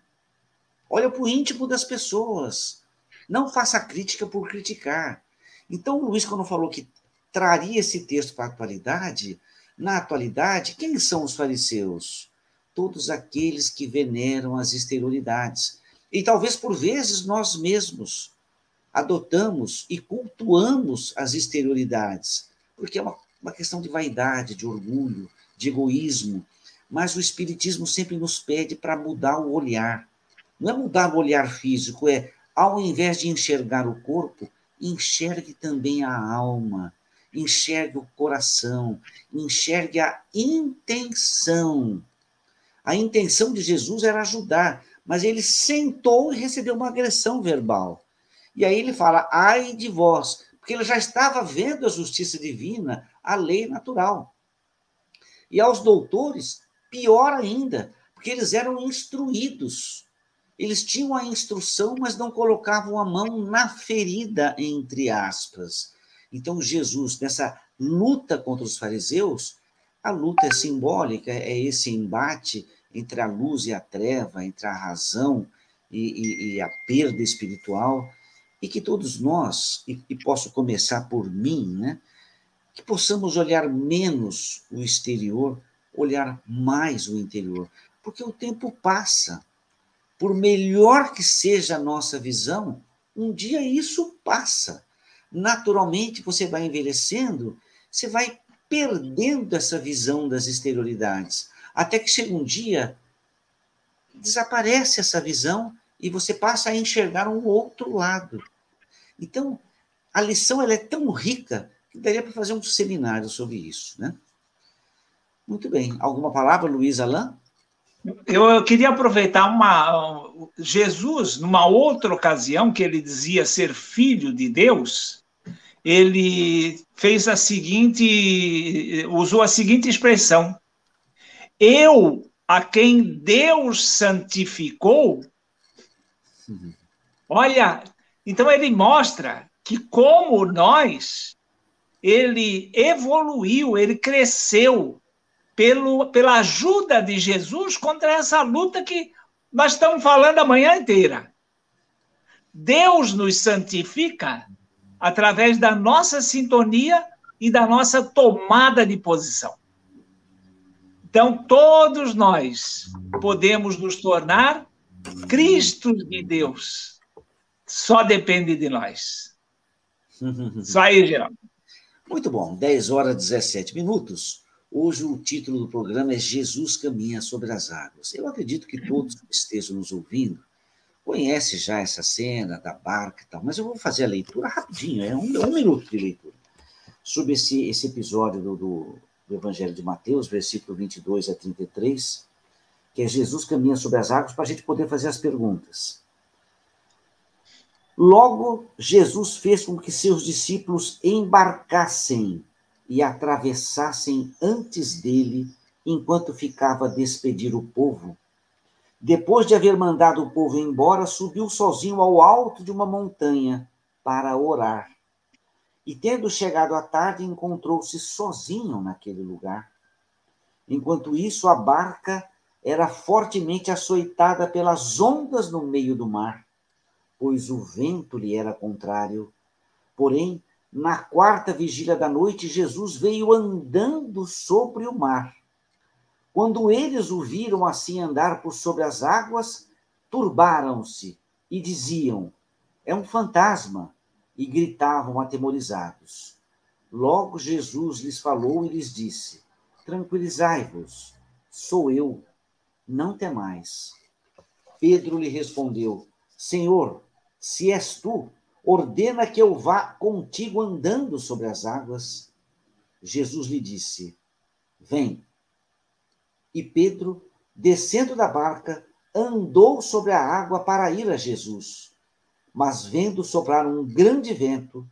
Olha para o íntimo das pessoas. Não faça crítica por criticar. Então, o Luiz, quando falou que traria esse texto para a atualidade, na atualidade, quem são os fariseus? Todos aqueles que veneram as exterioridades. E talvez por vezes nós mesmos adotamos e cultuamos as exterioridades, porque é uma, uma questão de vaidade, de orgulho, de egoísmo. Mas o Espiritismo sempre nos pede para mudar o olhar. Não é mudar o olhar físico, é, ao invés de enxergar o corpo, enxergue também a alma, enxergue o coração, enxergue a intenção. A intenção de Jesus era ajudar, mas ele sentou e recebeu uma agressão verbal. E aí ele fala: ai de vós, porque ele já estava vendo a justiça divina, a lei natural. E aos doutores, pior ainda, porque eles eram instruídos. Eles tinham a instrução, mas não colocavam a mão na ferida, entre aspas. Então, Jesus, nessa luta contra os fariseus, a luta é simbólica, é esse embate entre a luz e a treva, entre a razão e, e, e a perda espiritual, e que todos nós, e, e posso começar por mim, né, que possamos olhar menos o exterior, olhar mais o interior, porque o tempo passa. Por melhor que seja a nossa visão, um dia isso passa. Naturalmente, você vai envelhecendo, você vai perdendo essa visão das exterioridades, até que chega um dia, desaparece essa visão e você passa a enxergar um outro lado. Então, a lição ela é tão rica que daria para fazer um seminário sobre isso, né? Muito bem. Alguma palavra, Luiz Alain? Eu queria aproveitar uma. Jesus, numa outra ocasião, que ele dizia ser filho de Deus, ele fez a seguinte. usou a seguinte expressão: Eu, a quem Deus santificou, olha, então ele mostra que, como nós, ele evoluiu, ele cresceu pelo, pela ajuda de Jesus contra essa luta que nós estamos falando a manhã inteira. Deus nos santifica através da nossa sintonia e da nossa tomada de posição. Então, todos nós podemos nos tornar Cristos de Deus só depende de nós. Só aí, Geraldo. Muito bom, 10 horas e 17 minutos. Hoje o título do programa é Jesus caminha sobre as águas. Eu acredito que todos que estejam nos ouvindo conhecem já essa cena da barca e tal, mas eu vou fazer a leitura rapidinho, é um, um minuto de leitura, sobre esse, esse episódio do, do, do Evangelho de Mateus, versículo 22 a 33, que é Jesus caminha sobre as águas, para a gente poder fazer as perguntas. Logo, Jesus fez com que seus discípulos embarcassem e atravessassem antes dele, enquanto ficava a despedir o povo. Depois de haver mandado o povo embora, subiu sozinho ao alto de uma montanha para orar. E tendo chegado à tarde, encontrou-se sozinho naquele lugar. Enquanto isso, a barca era fortemente açoitada pelas ondas no meio do mar pois o vento lhe era contrário. Porém, na quarta vigília da noite, Jesus veio andando sobre o mar. Quando eles o viram assim andar por sobre as águas, turbaram-se e diziam: É um fantasma, e gritavam atemorizados. Logo Jesus lhes falou e lhes disse: Tranquilizai-vos, sou eu, não temais. Pedro lhe respondeu: Senhor, se és tu, ordena que eu vá contigo andando sobre as águas. Jesus lhe disse: Vem. E Pedro, descendo da barca, andou sobre a água para ir a Jesus. Mas vendo soprar um grande vento,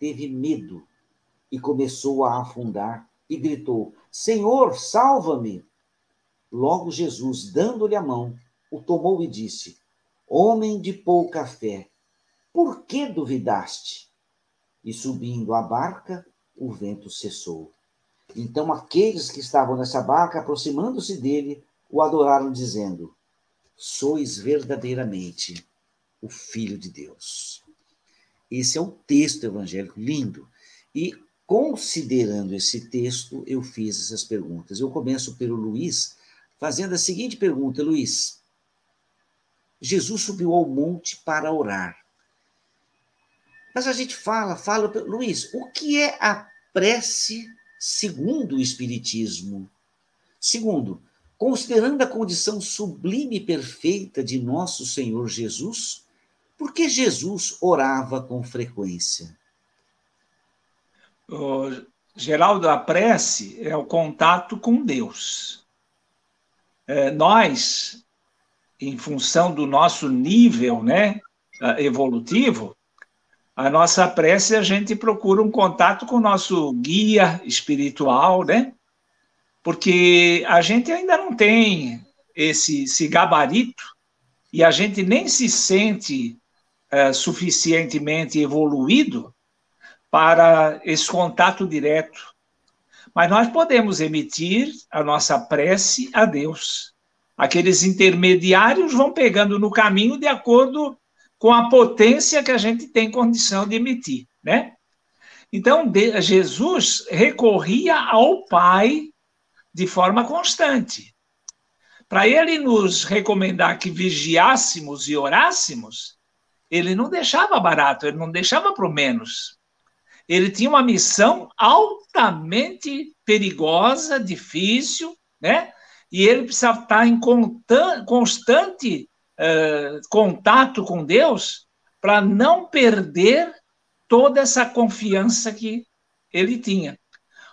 teve medo e começou a afundar e gritou: Senhor, salva-me! Logo Jesus, dando-lhe a mão, o tomou e disse: Homem de pouca fé, por que duvidaste? E subindo a barca, o vento cessou. Então aqueles que estavam nessa barca, aproximando-se dele, o adoraram, dizendo: Sois verdadeiramente o Filho de Deus. Esse é um texto evangélico lindo. E, considerando esse texto, eu fiz essas perguntas. Eu começo pelo Luiz, fazendo a seguinte pergunta: Luiz, Jesus subiu ao monte para orar. Mas a gente fala, fala, Luiz, o que é a prece segundo o Espiritismo? Segundo, considerando a condição sublime e perfeita de nosso Senhor Jesus, por que Jesus orava com frequência? Geraldo, a prece é o contato com Deus. É, nós, em função do nosso nível né, evolutivo, a nossa prece, a gente procura um contato com o nosso guia espiritual, né? porque a gente ainda não tem esse, esse gabarito e a gente nem se sente é, suficientemente evoluído para esse contato direto. Mas nós podemos emitir a nossa prece a Deus. Aqueles intermediários vão pegando no caminho de acordo com a potência que a gente tem condição de emitir, né? Então, Jesus recorria ao Pai de forma constante. Para ele nos recomendar que vigiássemos e orássemos, ele não deixava barato, ele não deixava para o menos. Ele tinha uma missão altamente perigosa, difícil, né? E ele precisava estar em constante uh, contato com Deus para não perder toda essa confiança que ele tinha.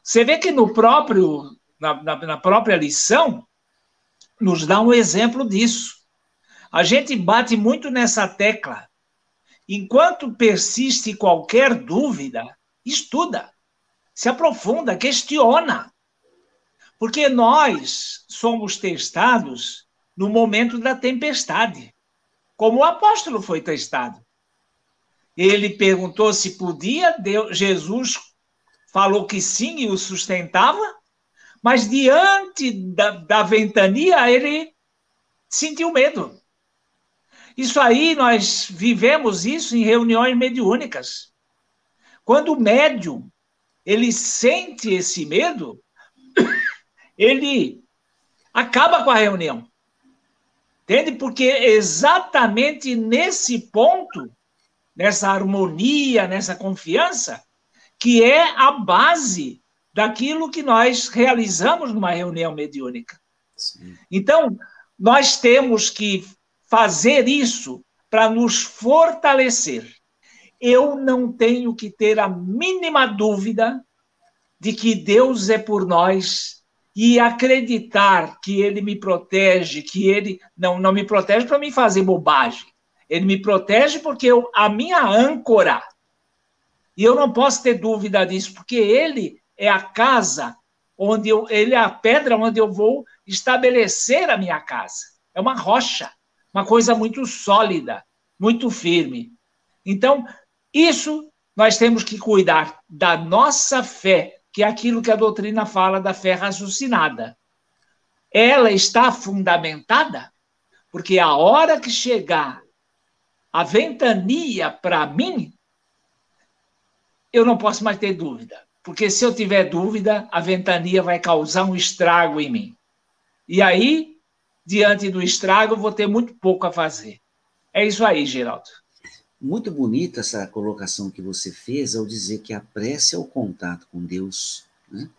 Você vê que no próprio na, na, na própria lição, nos dá um exemplo disso. A gente bate muito nessa tecla. Enquanto persiste qualquer dúvida, estuda, se aprofunda, questiona. Porque nós somos testados no momento da tempestade, como o apóstolo foi testado. Ele perguntou se podia, Deus, Jesus falou que sim e o sustentava, mas diante da, da ventania, ele sentiu medo. Isso aí, nós vivemos isso em reuniões mediúnicas. Quando o médium, ele sente esse medo, ele acaba com a reunião. Entende? Porque exatamente nesse ponto, nessa harmonia, nessa confiança, que é a base daquilo que nós realizamos numa reunião mediúnica. Sim. Então, nós temos que fazer isso para nos fortalecer. Eu não tenho que ter a mínima dúvida de que Deus é por nós e acreditar que Ele me protege, que Ele não, não me protege para me fazer bobagem. Ele me protege porque eu, a minha âncora. E eu não posso ter dúvida disso, porque Ele é a casa onde eu, ele é a pedra onde eu vou estabelecer a minha casa. É uma rocha, uma coisa muito sólida, muito firme. Então, isso nós temos que cuidar da nossa fé, que é aquilo que a doutrina fala da fé raciocinada. Ela está fundamentada porque a hora que chegar a ventania para mim, eu não posso mais ter dúvida. Porque se eu tiver dúvida, a ventania vai causar um estrago em mim. E aí, diante do estrago, eu vou ter muito pouco a fazer. É isso aí, Geraldo. Muito bonita essa colocação que você fez ao dizer que a prece é o contato com Deus. Né?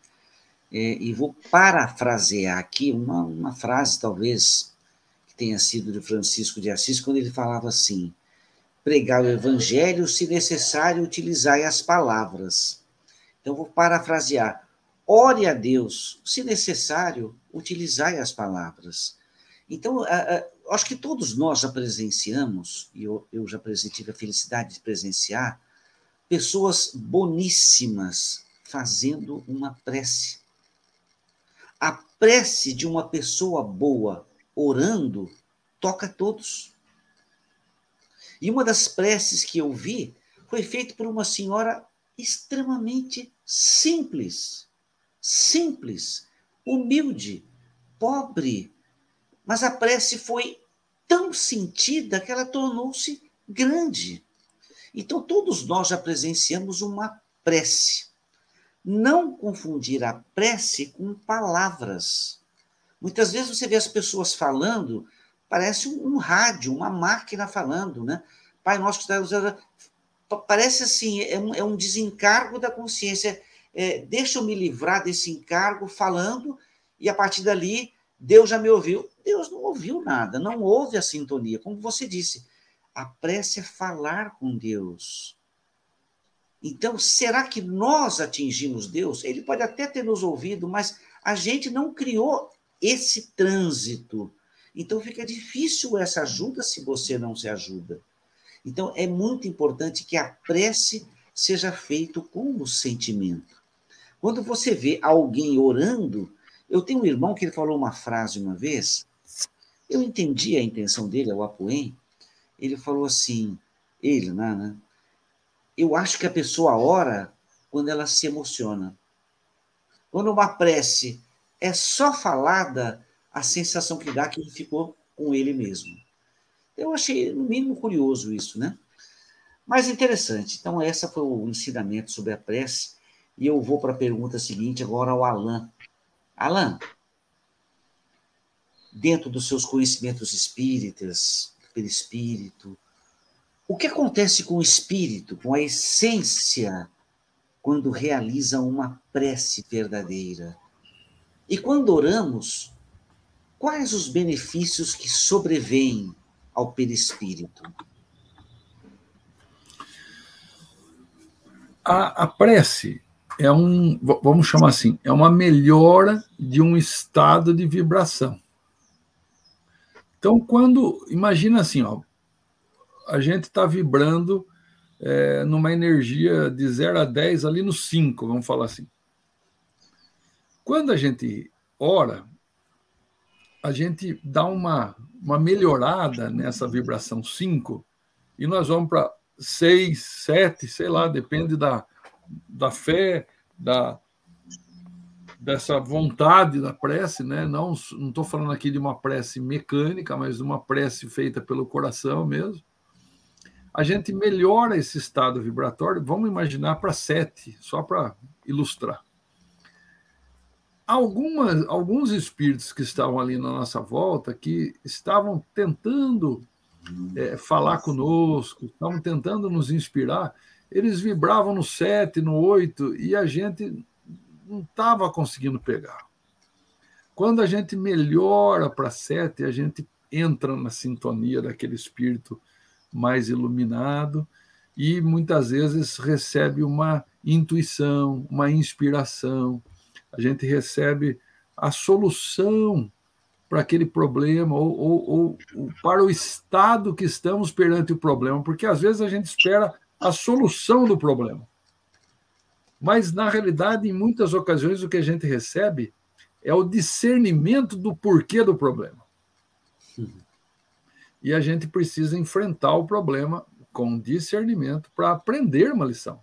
É, e vou parafrasear aqui uma, uma frase, talvez, que tenha sido de Francisco de Assis, quando ele falava assim: pregar o evangelho, se necessário, utilizai as palavras então, vou parafrasear. Ore a Deus, se necessário, utilizai as palavras. Então, acho que todos nós já presenciamos, e eu, eu já tive a felicidade de presenciar, pessoas boníssimas fazendo uma prece. A prece de uma pessoa boa orando toca todos. E uma das preces que eu vi foi feita por uma senhora extremamente simples, simples, humilde, pobre. Mas a prece foi tão sentida que ela tornou-se grande. Então, todos nós já presenciamos uma prece. Não confundir a prece com palavras. Muitas vezes você vê as pessoas falando, parece um, um rádio, uma máquina falando, né? Pai nosso que está parece assim, é um, é um desencargo da consciência. É, deixa eu me livrar desse encargo falando, e a partir dali, Deus já me ouviu. Deus não ouviu nada, não houve a sintonia. Como você disse, a prece é falar com Deus. Então, será que nós atingimos Deus? Ele pode até ter nos ouvido, mas a gente não criou esse trânsito. Então, fica difícil essa ajuda se você não se ajuda. Então, é muito importante que a prece seja feita com o sentimento. Quando você vê alguém orando, Eu tenho um irmão que ele falou uma frase uma vez, eu entendi a intenção dele, o Apoém. Ele falou assim, ele, né, né? Eu acho que a pessoa ora quando ela se emociona. Quando uma prece é só falada, a sensação que dá é que ele ficou com ele mesmo. Eu achei, no mínimo, curioso isso, né? Mas interessante. Então, essa foi o ensinamento sobre a prece. E eu vou para a pergunta seguinte agora ao Alain. Alain, dentro dos seus conhecimentos espíritas, perispírito, o que acontece com o espírito, com a essência, quando realiza uma prece verdadeira? E quando oramos, quais os benefícios que sobrevêm ao perispírito? A, a prece é um, vamos chamar assim, é uma melhora de um estado de vibração. Então, quando, imagina assim, ó, a gente está vibrando é, numa energia de 0 a 10 ali no 5, vamos falar assim. Quando a gente ora, a gente dá uma, uma melhorada nessa vibração 5 e nós vamos para 6, 7, sei lá, depende da, da fé, da, dessa vontade da prece, né? Não estou falando aqui de uma prece mecânica, mas de uma prece feita pelo coração mesmo. A gente melhora esse estado vibratório, vamos imaginar para sete, só para ilustrar. Algumas, alguns espíritos que estavam ali na nossa volta, que estavam tentando é, falar conosco, estavam tentando nos inspirar, eles vibravam no sete, no oito, e a gente não estava conseguindo pegar. Quando a gente melhora para sete, a gente entra na sintonia daquele espírito mais iluminado e muitas vezes recebe uma intuição, uma inspiração. A gente recebe a solução para aquele problema ou, ou, ou, para o estado que estamos perante o problema, porque às vezes a gente espera a solução do problema. Mas, na realidade, em muitas ocasiões, o que a gente recebe é o discernimento do porquê do problema. E a gente precisa enfrentar o problema com discernimento para aprender uma lição.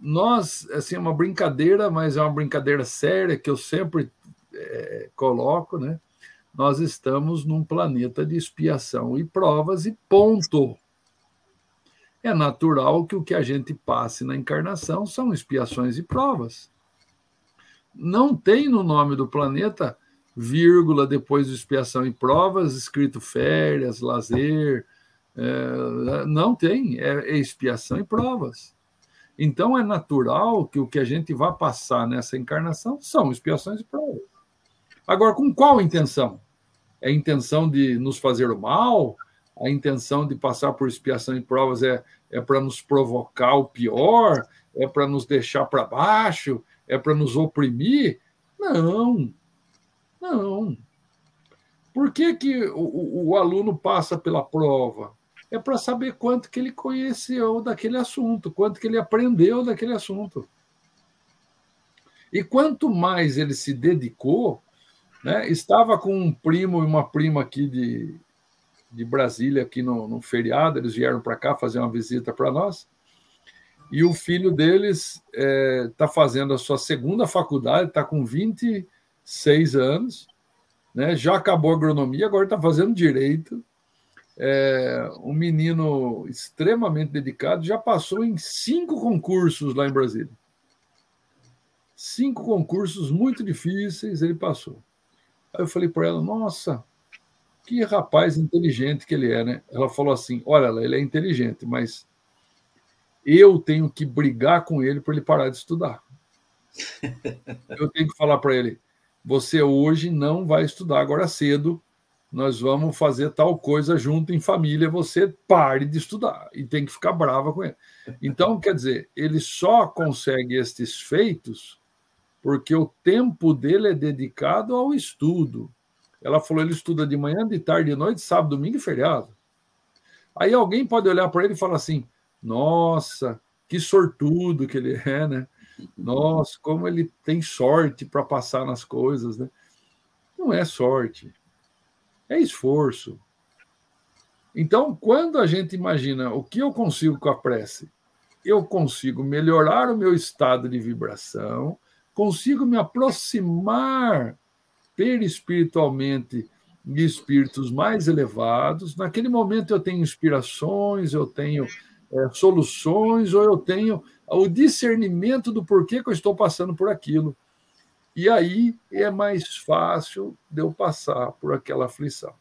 Nós, assim, é uma brincadeira, mas é uma brincadeira séria que eu sempre é, coloco, né? Nós estamos num planeta de expiação e provas e ponto é natural que o que a gente passe na encarnação são expiações e provas. Não tem no nome do planeta vírgula depois de expiação e provas escrito férias, lazer. É, não tem, é, é expiação e provas. Então é natural que o que a gente vai passar nessa encarnação são expiações e provas. Agora, com qual intenção? É intenção de nos fazer o mal? A intenção de passar por expiação e provas é, é para nos provocar o pior, é para nos deixar para baixo, é para nos oprimir. Não, não. Por que, que o, o aluno passa pela prova? É para saber quanto que ele conheceu daquele assunto, quanto que ele aprendeu daquele assunto. E quanto mais ele se dedicou, né, estava com um primo e uma prima aqui de, de Brasília aqui no, no feriado, eles vieram para cá fazer uma visita para nós. E o filho deles está é, tá fazendo a sua segunda faculdade, está com 26 anos, né? já acabou agronomia, agora está fazendo direito. É, um menino extremamente dedicado, já passou em cinco concursos lá em Brasília. Cinco concursos muito difíceis, ele passou. Aí eu falei para ela: Nossa, que rapaz inteligente que ele é, né? Ela falou assim: olha, ele é inteligente, mas eu tenho que brigar com ele para ele parar de estudar. eu tenho que falar para ele: você hoje não vai estudar agora cedo, nós vamos fazer tal coisa junto em família, você pare de estudar e tem que ficar brava com ele. Então, quer dizer, ele só consegue estes feitos porque o tempo dele é dedicado ao estudo, ela falou: ele estuda de manhã, de tarde, de noite, sábado, domingo e feriado. Aí alguém pode olhar para ele e falar assim: nossa, que sortudo que ele é, né? Nossa, como ele tem sorte para passar nas coisas, né? Não é sorte, é esforço. Então, quando a gente imagina o que eu consigo com a prece, eu consigo melhorar o meu estado de vibração, consigo me aproximar perispiritualmente de espíritos mais elevados. Naquele momento eu tenho inspirações, eu tenho é, soluções, ou eu tenho o discernimento do porquê que eu estou passando por aquilo. E aí é mais fácil de eu passar por aquela aflição.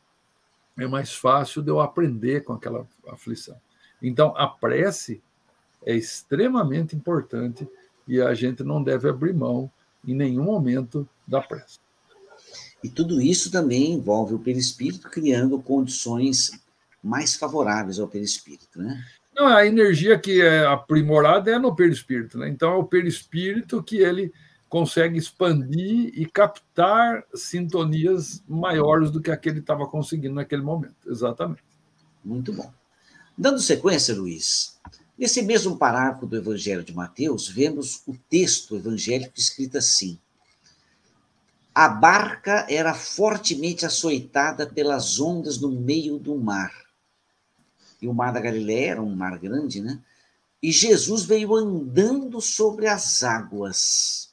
É mais fácil de eu aprender com aquela aflição. Então, a prece é extremamente importante e a gente não deve abrir mão em nenhum momento da prece. E tudo isso também envolve o perispírito criando condições mais favoráveis ao perispírito, né? Não, a energia que é aprimorada é no perispírito, né? Então é o perispírito que ele consegue expandir e captar sintonias maiores do que aquele estava conseguindo naquele momento. Exatamente. Muito bom. Dando sequência, Luiz, nesse mesmo parágrafo do Evangelho de Mateus, vemos o texto evangélico escrito assim: a barca era fortemente açoitada pelas ondas no meio do mar. E o mar da Galiléia era um mar grande, né? E Jesus veio andando sobre as águas.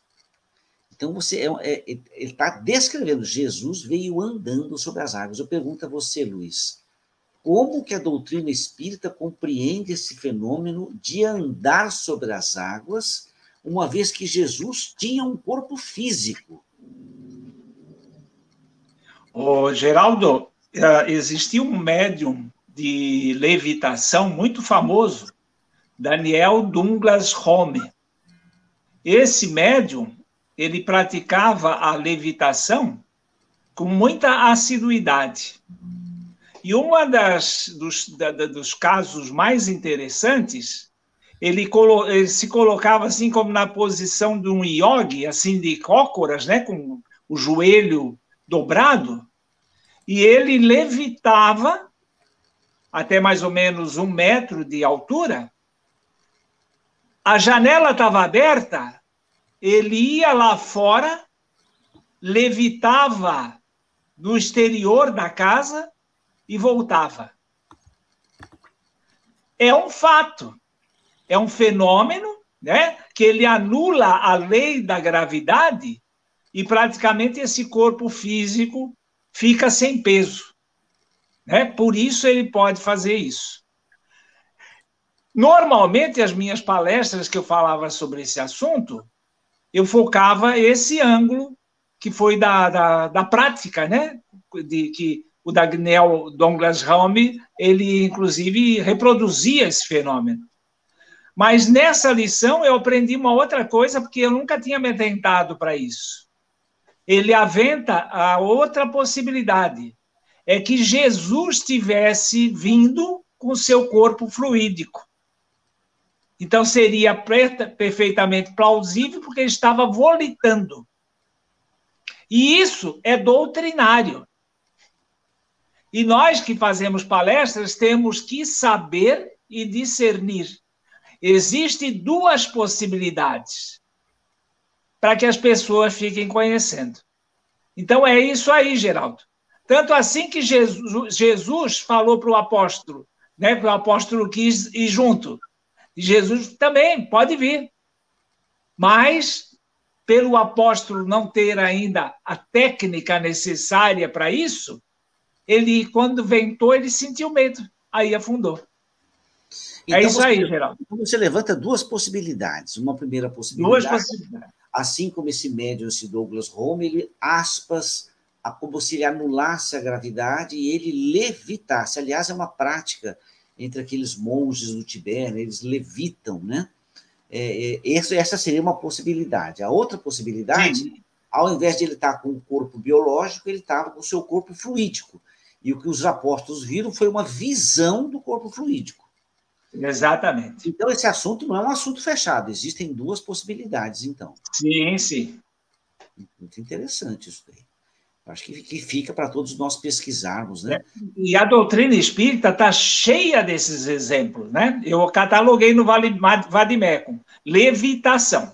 Então você é, é, ele está descrevendo Jesus veio andando sobre as águas. Eu pergunto a você, Luiz, como que a doutrina espírita compreende esse fenômeno de andar sobre as águas, uma vez que Jesus tinha um corpo físico? O Geraldo, eh, existia um médium de levitação muito famoso, Daniel Douglas Home. Esse médium, ele praticava a levitação com muita assiduidade. E um dos, da, dos casos mais interessantes, ele, colo, ele, se colocava assim como na posição de um yogi, assim de cócoras, né, com o joelho dobrado, e ele levitava até mais ou menos um metro de altura. A janela estava aberta, ele ia lá fora, levitava no exterior da casa e voltava. É um fato, é um fenômeno, né, que ele anula a lei da gravidade e praticamente esse corpo físico fica sem peso. Né? Por isso ele pode fazer isso. Normalmente, as minhas palestras que eu falava sobre esse assunto, eu focava esse ângulo que foi da, da, da prática, né? De, que o Daniel Douglas Home, ele inclusive reproduzia esse fenômeno. Mas nessa lição eu aprendi uma outra coisa, porque eu nunca tinha me atentado para isso ele aventa a outra possibilidade, é que Jesus tivesse vindo com seu corpo fluídico. Então seria perfeitamente plausível porque ele estava volitando. E isso é doutrinário. E nós que fazemos palestras temos que saber e discernir. Existem duas possibilidades para que as pessoas fiquem conhecendo. Então é isso aí, Geraldo. Tanto assim que Jesus, Jesus falou para o apóstolo, né, para o apóstolo quis ir junto. E Jesus também pode vir. Mas, pelo apóstolo não ter ainda a técnica necessária para isso, ele, quando ventou, ele sentiu medo. Aí afundou. É então, é isso você, aí, Geraldo. Então você levanta duas possibilidades. Uma primeira possibilidade. Duas possibilidades assim como esse médium, esse Douglas Home, ele, aspas, como se ele anulasse a gravidade e ele levitasse. Aliás, é uma prática entre aqueles monges do Tibete, eles levitam, né? É, é, essa seria uma possibilidade. A outra possibilidade, Sim. ao invés de ele estar com o corpo biológico, ele estava com o seu corpo fluídico. E o que os apóstolos viram foi uma visão do corpo fluídico. Exatamente. Então, esse assunto não é um assunto fechado, existem duas possibilidades, então. Sim, sim. Muito interessante isso daí. Acho que, que fica para todos nós pesquisarmos, né? E a doutrina espírita está cheia desses exemplos, né? Eu cataloguei no Vadimecum. Levitação.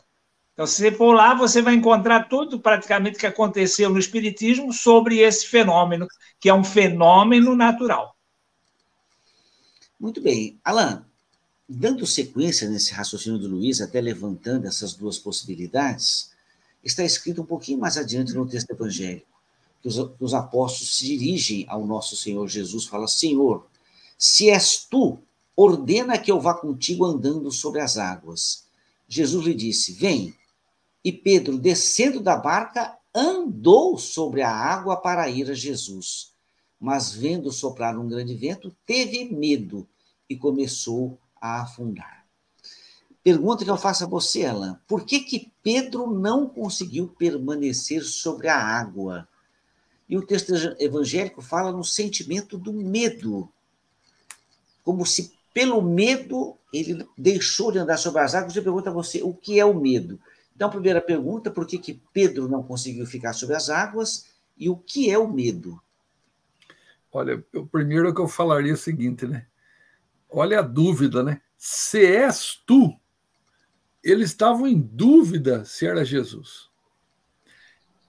Então, se você for lá, você vai encontrar tudo praticamente que aconteceu no Espiritismo sobre esse fenômeno, que é um fenômeno natural. Muito bem. Alan, dando sequência nesse raciocínio do Luiz, até levantando essas duas possibilidades, está escrito um pouquinho mais adiante no texto evangélico, que os, os apóstolos se dirigem ao nosso Senhor Jesus, fala: Senhor, se és tu, ordena que eu vá contigo andando sobre as águas. Jesus lhe disse: Vem. E Pedro, descendo da barca, andou sobre a água para ir a Jesus. Mas, vendo soprar um grande vento, teve medo e começou a afundar. Pergunta que eu faço a você, Alan: por que, que Pedro não conseguiu permanecer sobre a água? E o texto evangélico fala no sentimento do medo, como se pelo medo ele deixou de andar sobre as águas. Eu pergunto a você: o que é o medo? Então, primeira pergunta: por que, que Pedro não conseguiu ficar sobre as águas? E o que é o medo? Olha, o primeiro que eu falaria é o seguinte, né? Olha a dúvida, né? Se és tu, eles estavam em dúvida se era Jesus.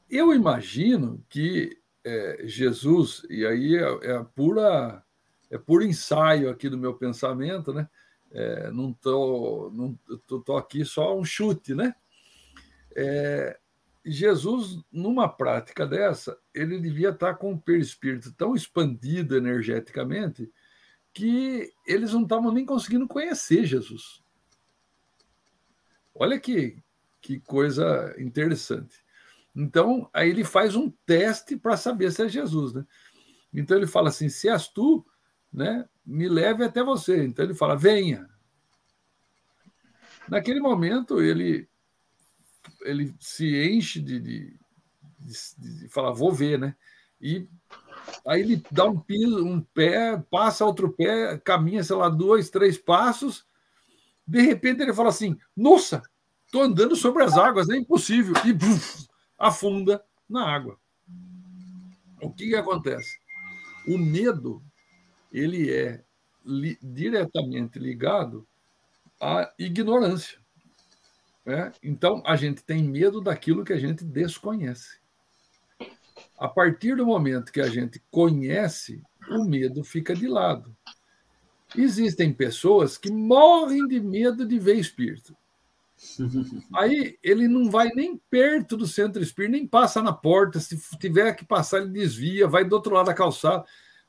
Eu imagino que é, Jesus, e aí é, é, pura, é puro ensaio aqui do meu pensamento, né? É, não tô, não tô, tô, aqui só um chute, né? É, Jesus, numa prática dessa, ele devia estar com o perispírito tão expandido energeticamente que eles não estavam nem conseguindo conhecer Jesus. Olha que, que coisa interessante. Então, aí ele faz um teste para saber se é Jesus, né? Então ele fala assim: se és tu, né, me leve até você. Então ele fala: venha. Naquele momento ele ele se enche de, de, de, de falar vou ver, né? E Aí ele dá um piso, um pé, passa outro pé, caminha, sei lá, dois, três passos. De repente ele fala assim: Nossa, estou andando sobre as águas, é impossível. E buf, afunda na água. O que, que acontece? O medo ele é li, diretamente ligado à ignorância. Né? Então a gente tem medo daquilo que a gente desconhece. A partir do momento que a gente conhece, o medo fica de lado. Existem pessoas que morrem de medo de ver espírito. Aí ele não vai nem perto do centro espírita, nem passa na porta. Se tiver que passar, ele desvia, vai do outro lado da calçada,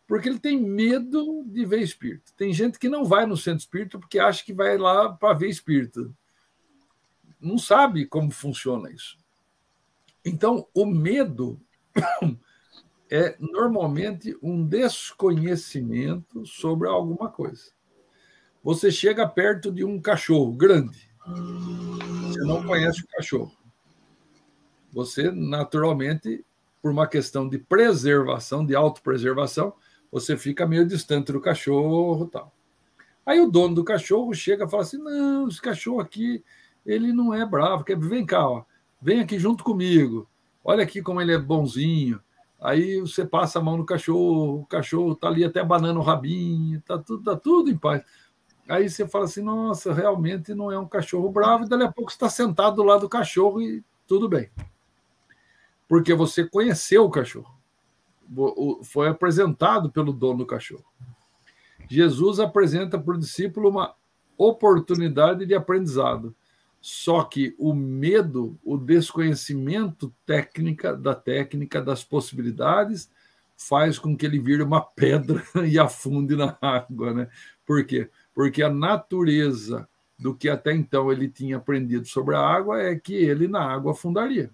porque ele tem medo de ver espírito. Tem gente que não vai no centro espírita porque acha que vai lá para ver espírito. Não sabe como funciona isso. Então, o medo é normalmente um desconhecimento sobre alguma coisa. Você chega perto de um cachorro grande, você não conhece o cachorro. Você, naturalmente, por uma questão de preservação, de autopreservação, você fica meio distante do cachorro tal. Aí o dono do cachorro chega e fala assim: não, esse cachorro aqui, ele não é bravo, quer vem cá, ó, vem aqui junto comigo olha aqui como ele é bonzinho. Aí você passa a mão no cachorro, o cachorro está ali até banando o rabinho, está tudo, tá tudo em paz. Aí você fala assim, nossa, realmente não é um cachorro bravo, e dali a pouco está sentado do lado do cachorro e tudo bem. Porque você conheceu o cachorro. Foi apresentado pelo dono do cachorro. Jesus apresenta para o discípulo uma oportunidade de aprendizado. Só que o medo, o desconhecimento técnica da técnica das possibilidades faz com que ele vire uma pedra e afunde na água, né? Por quê? Porque a natureza do que até então ele tinha aprendido sobre a água é que ele na água afundaria.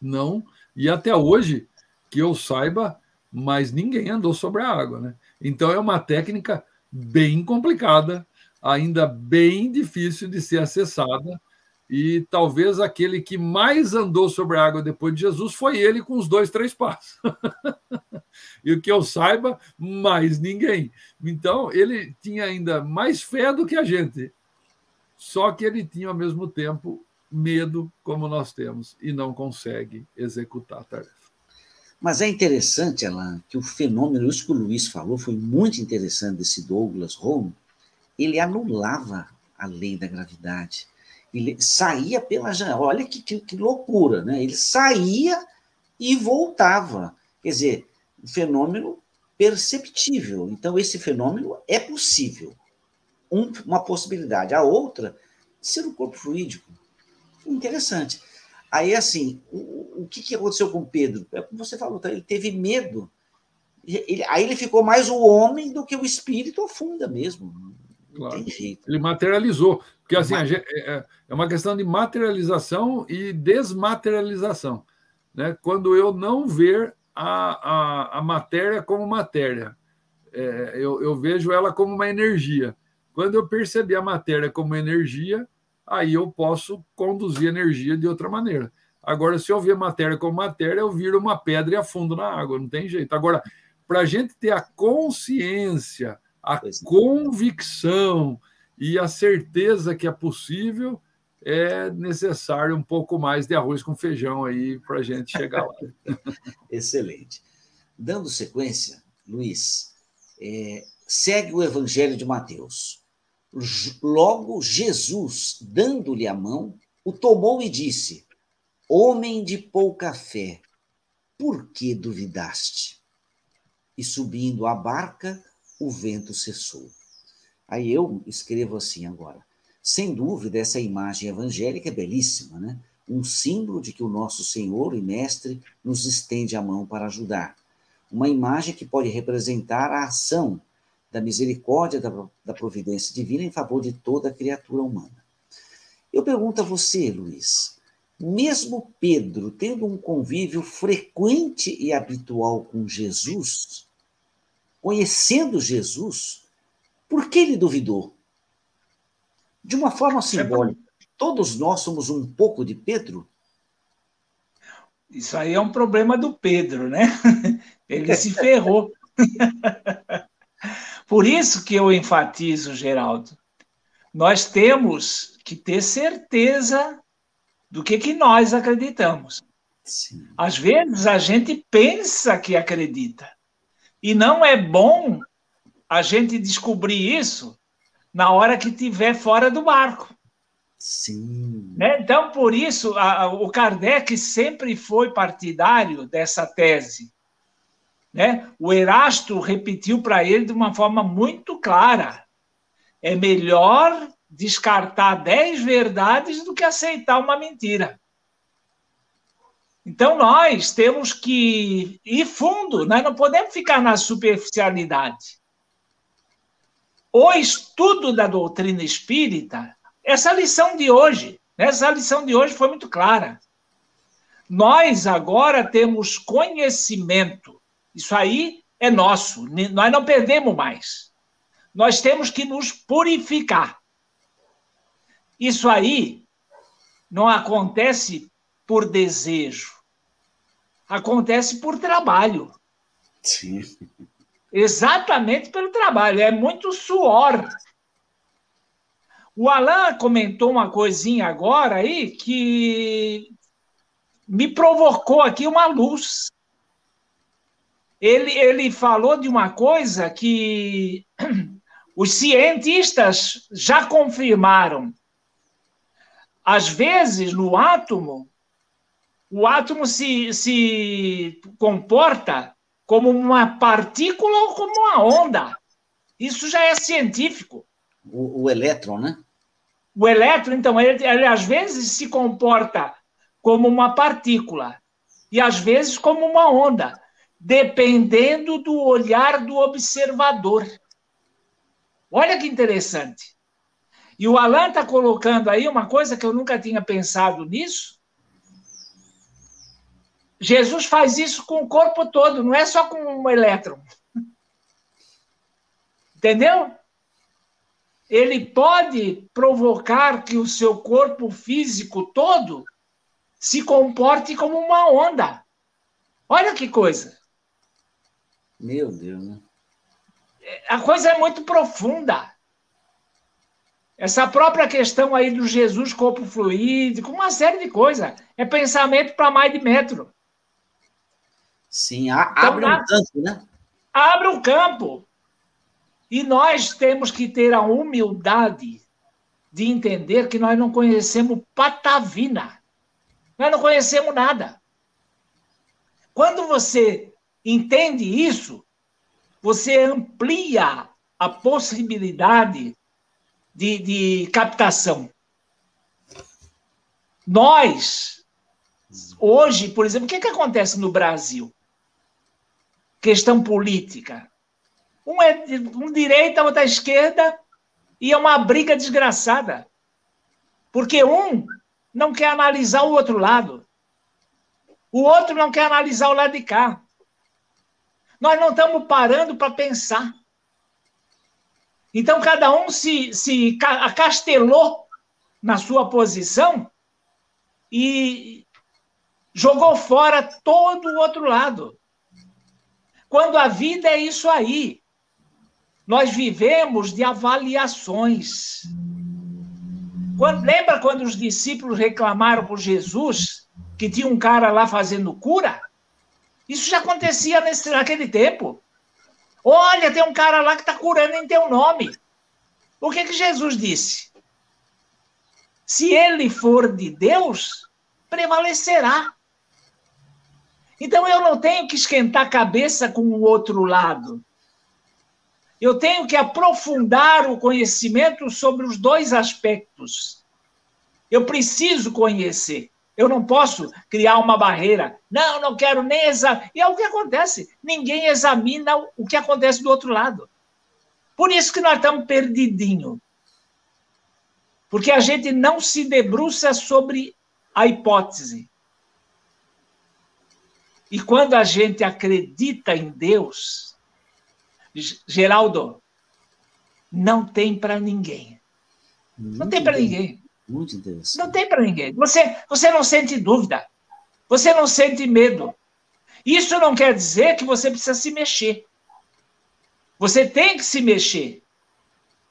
Não, e até hoje que eu saiba, mas ninguém andou sobre a água, né? Então é uma técnica bem complicada ainda bem difícil de ser acessada. E talvez aquele que mais andou sobre a água depois de Jesus foi ele com os dois, três passos. e o que eu saiba, mais ninguém. Então, ele tinha ainda mais fé do que a gente. Só que ele tinha, ao mesmo tempo, medo, como nós temos, e não consegue executar a tarefa. Mas é interessante, Alain, que o fenômeno, isso que o Luiz falou, foi muito interessante desse Douglas Home, ele anulava a lei da gravidade. Ele saía pela janela. Olha que, que, que loucura, né? Ele saía e voltava. Quer dizer, um fenômeno perceptível. Então, esse fenômeno é possível. Um, uma possibilidade. A outra, ser um corpo fluídico. Interessante. Aí, assim, o, o que, que aconteceu com Pedro? É como você falou, tá? ele teve medo. Ele, aí ele ficou mais o homem do que o espírito afunda mesmo. Claro. Ele materializou. Porque, assim, gente, é, é uma questão de materialização e desmaterialização. Né? Quando eu não ver a, a, a matéria como matéria, é, eu, eu vejo ela como uma energia. Quando eu perceber a matéria como energia, aí eu posso conduzir energia de outra maneira. Agora, se eu ver matéria como matéria, eu viro uma pedra e afundo na água, não tem jeito. Agora, para a gente ter a consciência, a é. convicção e a certeza que é possível, é necessário um pouco mais de arroz com feijão aí para a gente chegar lá. Excelente. Dando sequência, Luiz, é, segue o Evangelho de Mateus. Logo, Jesus, dando-lhe a mão, o tomou e disse: Homem de pouca fé, por que duvidaste? E subindo a barca, o vento cessou. Aí eu escrevo assim agora. Sem dúvida, essa imagem evangélica é belíssima, né? Um símbolo de que o nosso Senhor e Mestre nos estende a mão para ajudar. Uma imagem que pode representar a ação da misericórdia da, da providência divina em favor de toda a criatura humana. Eu pergunto a você, Luiz, mesmo Pedro tendo um convívio frequente e habitual com Jesus, conhecendo Jesus, por que ele duvidou? De uma forma é simbólica, todos nós somos um pouco de Pedro? Isso aí é um problema do Pedro, né? Ele se ferrou. Por isso que eu enfatizo, Geraldo, nós temos que ter certeza do que, que nós acreditamos. Sim. Às vezes a gente pensa que acredita. E não é bom a gente descobrir isso na hora que estiver fora do barco. Sim. Né? Então, por isso, a, o Kardec sempre foi partidário dessa tese né? O Erasto repetiu para ele de uma forma muito clara: é melhor descartar dez verdades do que aceitar uma mentira. Então, nós temos que ir fundo, nós não podemos ficar na superficialidade. O estudo da doutrina espírita, essa lição de hoje, essa lição de hoje foi muito clara. Nós agora temos conhecimento isso aí é nosso, nós não perdemos mais. Nós temos que nos purificar. Isso aí não acontece por desejo, acontece por trabalho. Sim. Exatamente pelo trabalho, é muito suor. O Alain comentou uma coisinha agora aí que me provocou aqui uma luz ele, ele falou de uma coisa que os cientistas já confirmaram. Às vezes, no átomo, o átomo se, se comporta como uma partícula ou como uma onda. Isso já é científico. O, o elétron, né? O elétron, então, ele, ele às vezes se comporta como uma partícula e às vezes como uma onda dependendo do olhar do observador. Olha que interessante. E o Alan está colocando aí uma coisa que eu nunca tinha pensado nisso. Jesus faz isso com o corpo todo, não é só com um elétron. Entendeu? Ele pode provocar que o seu corpo físico todo se comporte como uma onda. Olha que coisa. Meu Deus, né? A coisa é muito profunda. Essa própria questão aí do Jesus corpo fluídico, uma série de coisas. É pensamento para mais de metro. Sim, abre então, um campo, né? Abre um campo. E nós temos que ter a humildade de entender que nós não conhecemos patavina. Nós não conhecemos nada. Quando você entende isso, você amplia a possibilidade de, de captação. Nós, hoje, por exemplo, o que, é que acontece no Brasil? Questão política. Um é um direita, outro é esquerda, e é uma briga desgraçada. Porque um não quer analisar o outro lado. O outro não quer analisar o lado de cá. Nós não estamos parando para pensar. Então, cada um se, se acastelou na sua posição e jogou fora todo o outro lado. Quando a vida é isso aí. Nós vivemos de avaliações. Quando, lembra quando os discípulos reclamaram por Jesus que tinha um cara lá fazendo cura? Isso já acontecia nesse, naquele tempo. Olha, tem um cara lá que está curando em teu nome. O que, que Jesus disse? Se ele for de Deus, prevalecerá. Então eu não tenho que esquentar a cabeça com o outro lado. Eu tenho que aprofundar o conhecimento sobre os dois aspectos. Eu preciso conhecer. Eu não posso criar uma barreira. Não, não quero nem examinar. E é o que acontece. Ninguém examina o que acontece do outro lado. Por isso que nós estamos perdidinho. Porque a gente não se debruça sobre a hipótese. E quando a gente acredita em Deus, Geraldo, não tem para ninguém. Não tem para ninguém. Muito interessante. Não tem para ninguém. Você, você não sente dúvida. Você não sente medo. Isso não quer dizer que você precisa se mexer. Você tem que se mexer.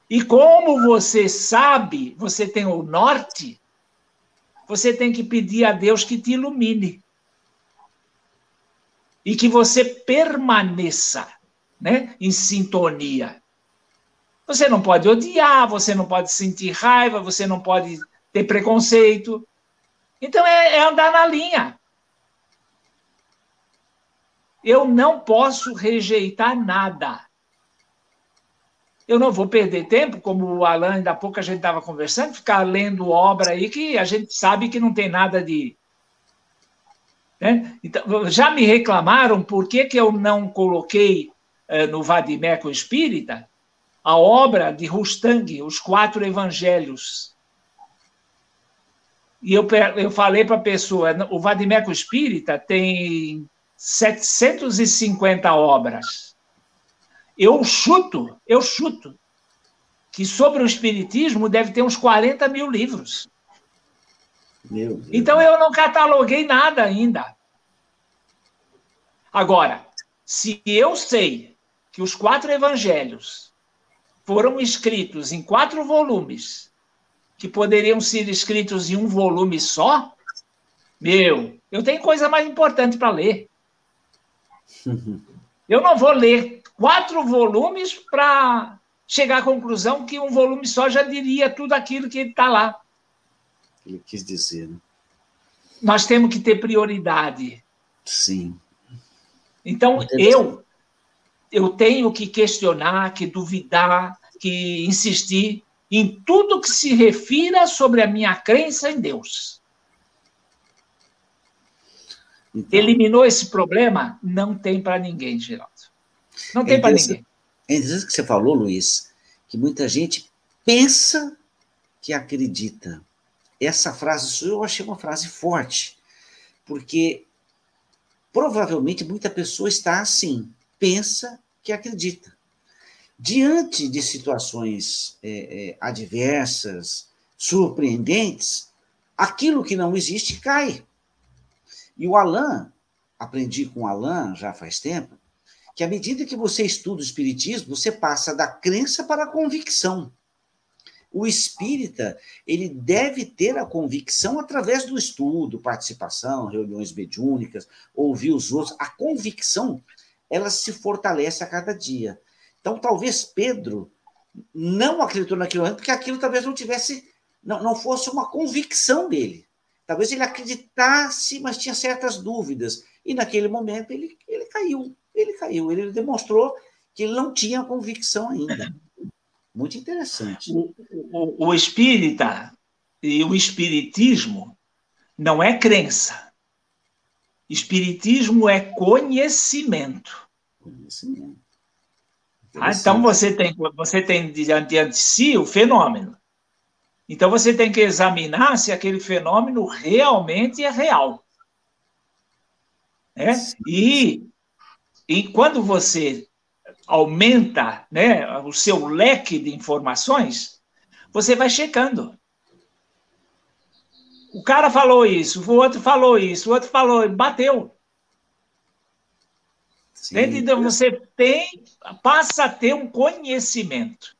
E como você sabe, você tem o norte, você tem que pedir a Deus que te ilumine. E que você permaneça né, em sintonia. Você não pode odiar, você não pode sentir raiva, você não pode ter preconceito. Então é, é andar na linha. Eu não posso rejeitar nada. Eu não vou perder tempo, como o Alan, há pouco a gente estava conversando, ficar lendo obra aí que a gente sabe que não tem nada de. Né? Então, já me reclamaram por que, que eu não coloquei eh, no Vadimeco Espírita a obra de Rustang, Os Quatro Evangelhos. E eu, eu falei para a pessoa: o Vadimeco Espírita tem 750 obras. Eu chuto, eu chuto, que sobre o Espiritismo deve ter uns 40 mil livros. Então eu não cataloguei nada ainda. Agora, se eu sei que os quatro evangelhos foram escritos em quatro volumes, que poderiam ser escritos em um volume só, meu, eu tenho coisa mais importante para ler. Eu não vou ler quatro volumes para chegar à conclusão que um volume só já diria tudo aquilo que está lá. Ele quis dizer, né? Nós temos que ter prioridade. Sim. Então, eu, eu tenho que questionar, que duvidar, que insistir em tudo que se refira sobre a minha crença em Deus. Então, Eliminou esse problema? Não tem para ninguém, Geraldo. Não tem é para ninguém. É interessante que você falou, Luiz, que muita gente pensa que acredita. Essa frase eu achei uma frase forte, porque provavelmente muita pessoa está assim, pensa que acredita. Diante de situações é, é, adversas, surpreendentes, aquilo que não existe cai. E o Alain, aprendi com o Alain já faz tempo, que à medida que você estuda o Espiritismo, você passa da crença para a convicção. O espírita, ele deve ter a convicção através do estudo, participação, reuniões mediúnicas, ouvir os outros. A convicção, ela se fortalece a cada dia. Então, talvez Pedro não acreditou naquilo antes, porque aquilo talvez não tivesse não, não fosse uma convicção dele. Talvez ele acreditasse, mas tinha certas dúvidas. E naquele momento ele, ele caiu. Ele caiu. Ele demonstrou que ele não tinha convicção ainda. Muito interessante. O, o, o espírita e o espiritismo não é crença. Espiritismo é conhecimento. Conhecimento. Ah, então você tem, você tem diante de si o fenômeno. Então você tem que examinar se aquele fenômeno realmente é real. Né? E, e quando você aumenta né, o seu leque de informações, você vai checando. O cara falou isso, o outro falou isso, o outro falou, bateu. Sim. Então você tem, passa a ter um conhecimento.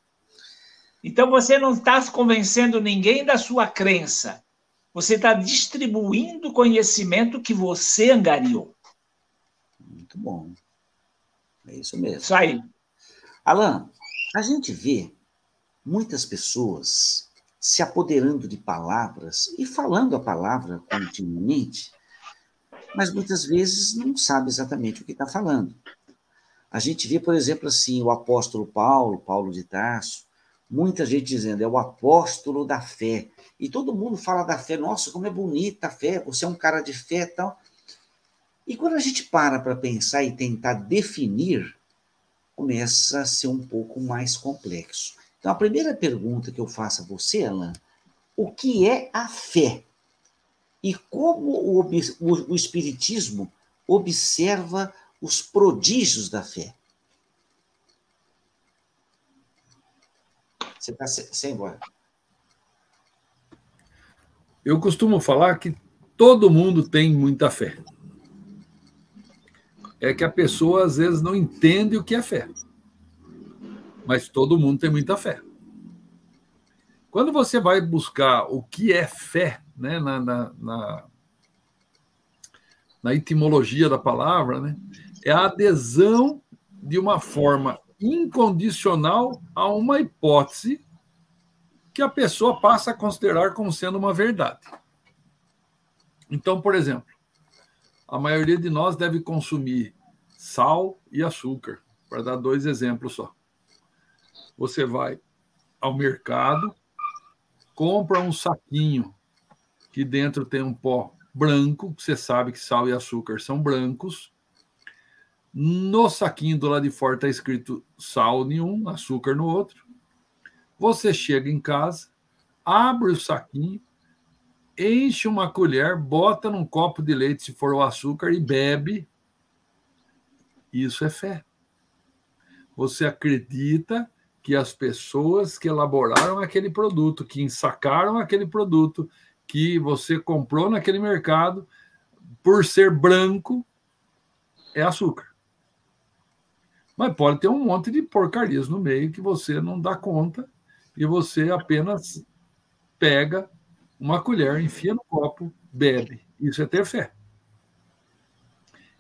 Então você não está convencendo ninguém da sua crença. Você está distribuindo conhecimento que você angariou. Muito bom. É isso mesmo. Isso aí. Alan, a gente vê muitas pessoas se apoderando de palavras e falando a palavra continuamente, mas muitas vezes não sabe exatamente o que está falando. A gente vê, por exemplo, assim, o apóstolo Paulo, Paulo de Tarso, muita gente dizendo, é o apóstolo da fé. E todo mundo fala da fé, nossa, como é bonita a fé, você é um cara de fé e tal. E quando a gente para para pensar e tentar definir, começa a ser um pouco mais complexo. Então, a primeira pergunta que eu faço a você, Alan, o que é a fé? E como o, o, o Espiritismo observa os prodígios da fé? Você está sem embora. Eu costumo falar que todo mundo tem muita fé é que a pessoa às vezes não entende o que é fé. Mas todo mundo tem muita fé. Quando você vai buscar o que é fé, né, na, na, na, na etimologia da palavra, né, é a adesão de uma forma incondicional a uma hipótese que a pessoa passa a considerar como sendo uma verdade. Então, por exemplo, a maioria de nós deve consumir sal e açúcar, para dar dois exemplos só. Você vai ao mercado, compra um saquinho que dentro tem um pó branco, você sabe que sal e açúcar são brancos. No saquinho do lado de fora está escrito sal nenhum, açúcar no outro. Você chega em casa, abre o saquinho, enche uma colher, bota num copo de leite, se for o açúcar, e bebe. Isso é fé. Você acredita que as pessoas que elaboraram aquele produto, que ensacaram aquele produto, que você comprou naquele mercado, por ser branco, é açúcar. Mas pode ter um monte de porcarias no meio que você não dá conta e você apenas pega uma colher, enfia no copo, bebe. Isso é ter fé.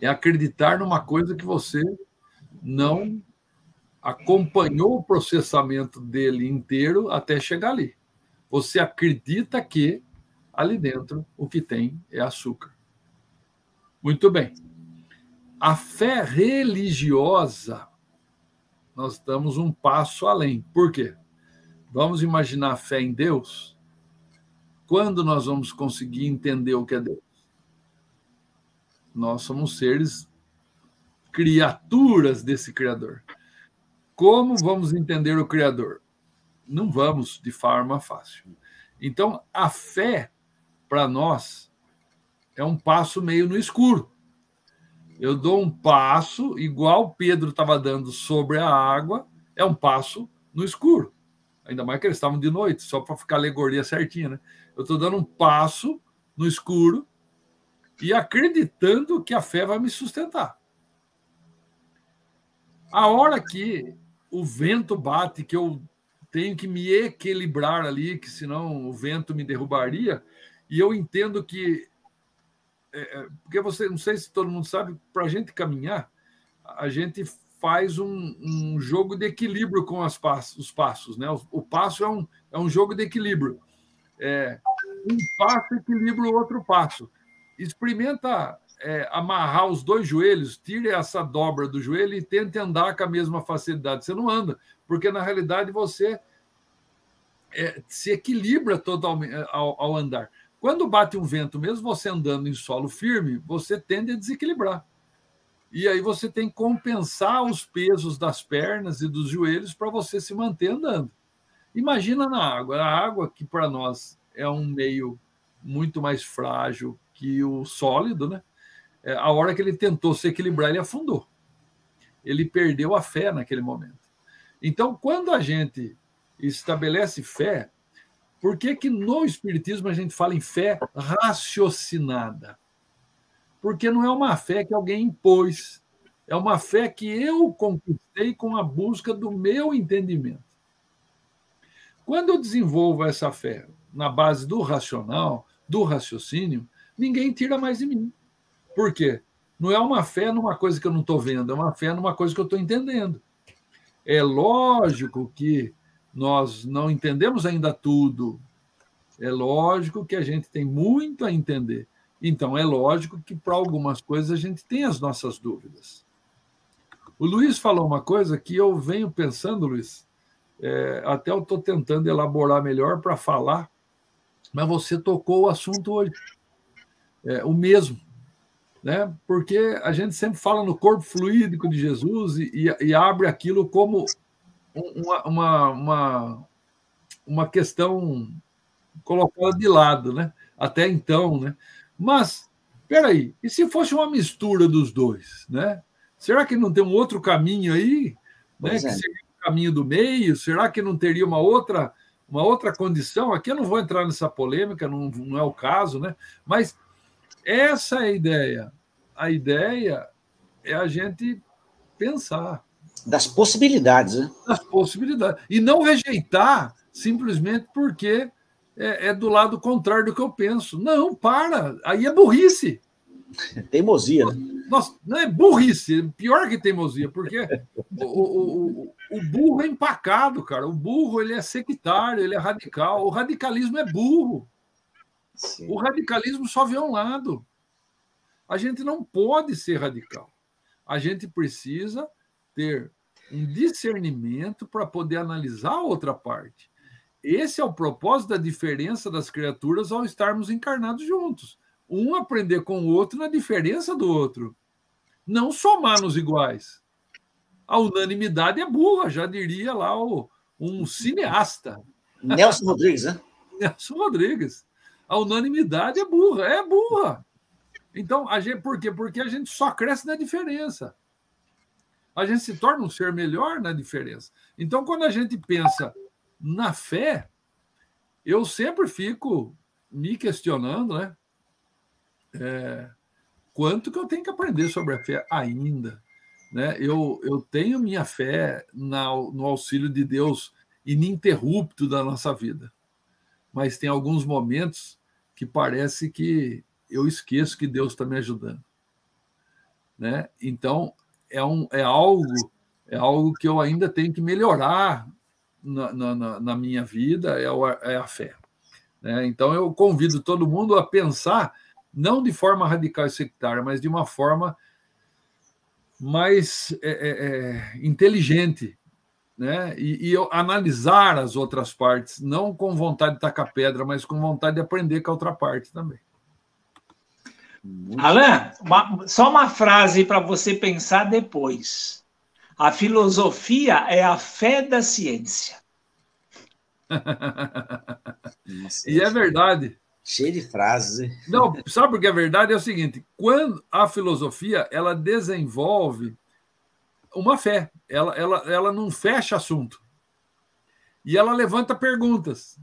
É acreditar numa coisa que você não acompanhou o processamento dele inteiro até chegar ali. Você acredita que ali dentro o que tem é açúcar. Muito bem. A fé religiosa, nós damos um passo além. Por quê? Vamos imaginar a fé em Deus? Quando nós vamos conseguir entender o que é Deus? Nós somos seres criaturas desse Criador. Como vamos entender o Criador? Não vamos de forma fácil. Então, a fé, para nós, é um passo meio no escuro. Eu dou um passo, igual Pedro estava dando sobre a água, é um passo no escuro. Ainda mais que eles estavam de noite, só para ficar alegoria certinha, né? Eu estou dando um passo no escuro e acreditando que a fé vai me sustentar. A hora que o vento bate, que eu tenho que me equilibrar ali, que senão o vento me derrubaria, e eu entendo que. É, é porque você, não sei se todo mundo sabe, para a gente caminhar, a gente faz um, um jogo de equilíbrio com as passos, os passos. Né? O, o passo é um, é um jogo de equilíbrio é, um passo equilibra o outro passo. Experimenta é, amarrar os dois joelhos, tire essa dobra do joelho e tente andar com a mesma facilidade. Você não anda, porque na realidade você é, se equilibra totalmente é, ao, ao, andar. Quando bate um vento, mesmo você andando em solo firme, você tende a desequilibrar. E aí você tem que compensar os pesos das pernas e dos joelhos para você se manter andando. Imagina na água. A água, que para nós é um meio muito mais frágil que o sólido, né? É, a hora que ele tentou se equilibrar, ele afundou. Ele perdeu a fé naquele momento. Então, quando a gente estabelece fé, por que, que no Espiritismo a gente fala em fé raciocinada? Porque não é uma fé que alguém impôs, é uma fé que eu conquistei com a busca do meu entendimento. Quando eu desenvolvo essa fé na base do racional, do raciocínio, ninguém tira mais de mim. Por quê? Não é uma fé numa coisa que eu não estou vendo, é uma fé numa coisa que eu estou entendendo. É lógico que nós não entendemos ainda tudo. É lógico que a gente tem muito a entender. Então, é lógico que para algumas coisas a gente tem as nossas dúvidas. O Luiz falou uma coisa que eu venho pensando, Luiz, é, até eu estou tentando elaborar melhor para falar, mas você tocou o assunto hoje. É, o mesmo. Né? Porque a gente sempre fala no corpo fluídico de Jesus e, e, abre aquilo como uma, uma, uma, uma questão colocada de lado, né? Até então, né? Mas, peraí, e se fosse uma mistura dos dois, né? Será que não tem um outro caminho aí, né? Que é. seria o caminho do meio? Será que não teria uma outra uma outra condição? Aqui eu não vou entrar nessa polêmica, não, não é o caso, né? Mas essa é a ideia. A ideia é a gente pensar, das possibilidades, né? Das possibilidades. E não rejeitar simplesmente porque é, é, do lado contrário do que eu penso. Não, para. Aí é burrice. Teimosia, né? Nossa, não é burrice, pior que teimosia, porque o, o, o, o, burro é empacado, cara. O burro ele é sectário, ele é radical. O radicalismo é burro. Sim. O radicalismo só vê um lado. A gente não pode ser radical. A gente precisa ter um discernimento para poder analisar a outra parte. Esse é o propósito da diferença das criaturas ao estarmos encarnados juntos. Um aprender com o outro na diferença do outro. Não somar nos iguais. A unanimidade é burra, já diria lá o, um cineasta. Nelson Rodrigues, né? Nelson Rodrigues. A unanimidade é burra, é burra. Então, a gente, por quê? Porque a gente só cresce na diferença a gente se torna um ser melhor na diferença. Então, quando a gente pensa na fé, eu sempre fico me questionando, né? É, quanto que eu tenho que aprender sobre a fé ainda? Né? Eu, eu tenho minha fé na, no auxílio de Deus ininterrupto da nossa vida, mas tem alguns momentos que parece que eu esqueço que Deus está me ajudando. Né? Então, é, um, é algo é algo que eu ainda tenho que melhorar na, na, na minha vida, é, o, é a fé. Né? Então, eu convido todo mundo a pensar, não de forma radical e sectária, mas de uma forma mais é, é, é inteligente, né? E, e analisar as outras partes, não com vontade de tacar pedra, mas com vontade de aprender com a outra parte também. Uma, só uma frase para você pensar depois. A filosofia é a fé da ciência. Nossa, e é verdade. Cheio de frases. Não, sabe por que é verdade? É o seguinte: quando a filosofia ela desenvolve uma fé, ela, ela, ela não fecha assunto. E ela levanta perguntas.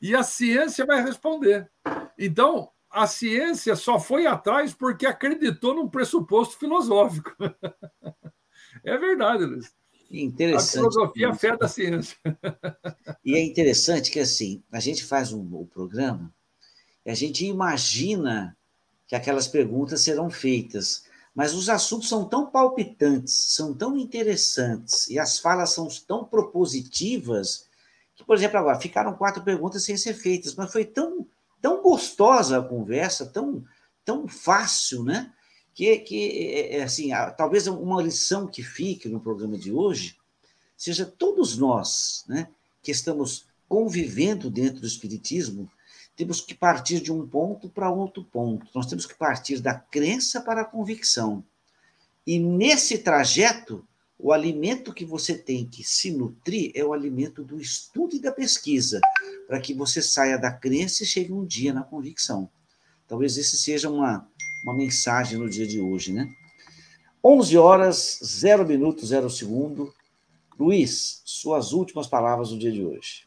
E a ciência vai responder. Então, a ciência só foi atrás porque acreditou num pressuposto filosófico. é verdade, Luiz. Interessante. A filosofia é a fé da ciência. E é interessante que, assim, a gente faz um, o programa e a gente imagina que aquelas perguntas serão feitas, mas os assuntos são tão palpitantes, são tão interessantes e as falas são tão propositivas que, por exemplo, agora ficaram quatro perguntas sem ser feitas, mas foi tão, tão gostosa a conversa, tão, tão fácil, né? Que, que é, é assim, talvez uma lição que fique no programa de hoje seja todos nós, né, que estamos convivendo dentro do Espiritismo, temos que partir de um ponto para outro ponto. Nós temos que partir da crença para a convicção. E nesse trajeto, o alimento que você tem que se nutrir é o alimento do estudo e da pesquisa, para que você saia da crença e chegue um dia na convicção. Talvez esse seja uma, uma mensagem no dia de hoje, né? 11 horas, 0 minutos, 0 segundo. Luiz, suas últimas palavras no dia de hoje.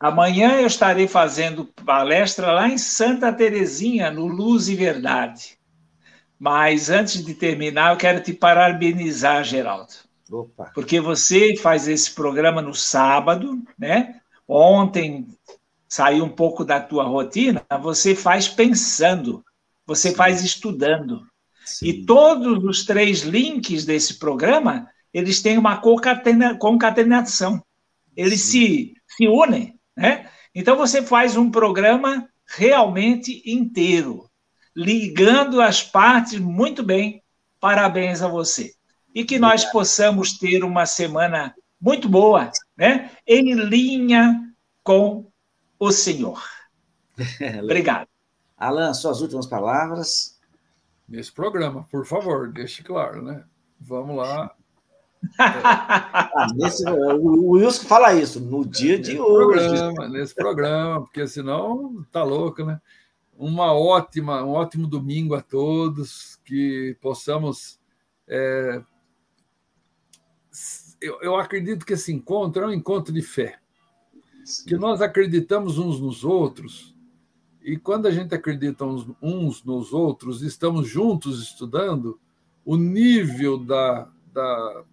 Amanhã eu estarei fazendo palestra lá em Santa Terezinha, no Luz e Verdade. Mas antes de terminar, eu quero te parabenizar, Geraldo. Opa. Porque você faz esse programa no sábado, né? Ontem saiu um pouco da tua rotina, você faz pensando, você Sim. faz estudando. Sim. E todos os três links desse programa, eles têm uma concatenação. Eles se, se unem, né? Então você faz um programa realmente inteiro, ligando as partes muito bem. Parabéns a você e que nós possamos ter uma semana muito boa, né? Em linha com o Senhor. Obrigado. Alan, suas últimas palavras. Nesse programa, por favor, deixe claro, né? Vamos lá. ah, nesse, o Wilson fala isso no dia de hoje. Programa, nesse programa, porque senão tá louco, né? Uma ótima, um ótimo domingo a todos, que possamos é, eu, eu acredito que esse encontro é um encontro de fé. Sim. Que nós acreditamos uns nos outros, e quando a gente acredita uns, uns nos outros, estamos juntos estudando, o nível da, da,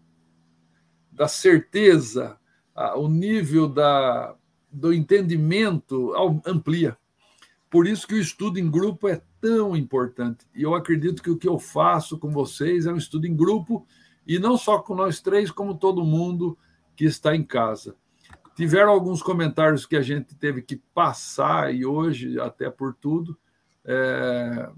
da certeza, o nível da, do entendimento amplia. Por isso que o estudo em grupo é tão importante. E eu acredito que o que eu faço com vocês é um estudo em grupo e não só com nós três, como todo mundo que está em casa. Tiveram alguns comentários que a gente teve que passar, e hoje, até por tudo, é...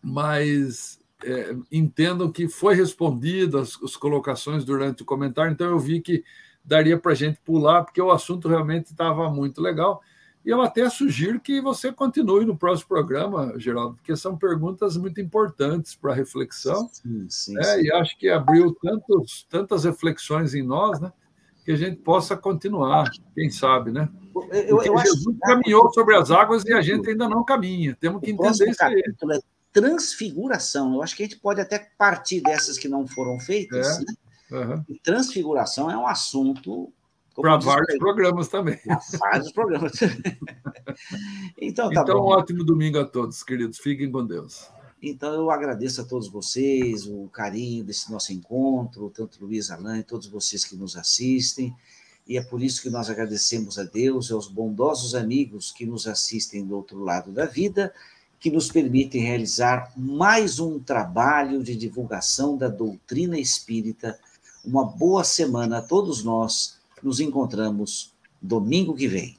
mas é, entendam que foi respondido as, as colocações durante o comentário, então eu vi que daria para a gente pular, porque o assunto realmente estava muito legal. E eu até sugiro que você continue no próximo programa, Geraldo, porque são perguntas muito importantes para reflexão. Sim, sim, né? sim. E acho que abriu tantos, tantas reflexões em nós, né? Que a gente possa continuar, quem sabe, né? Eu, eu Jesus acho... caminhou sobre as águas e a gente ainda não caminha. Temos que entender isso aí. É transfiguração. Eu acho que a gente pode até partir dessas que não foram feitas. É. Né? Uhum. Transfiguração é um assunto para vários programas também. vários programas. então, tá então bom. um ótimo domingo a todos, queridos. Fiquem com Deus. Então, eu agradeço a todos vocês o carinho desse nosso encontro, tanto Luiz Alain, todos vocês que nos assistem. E é por isso que nós agradecemos a Deus e aos bondosos amigos que nos assistem do outro lado da vida, que nos permitem realizar mais um trabalho de divulgação da doutrina espírita. Uma boa semana a todos nós nos encontramos domingo que vem.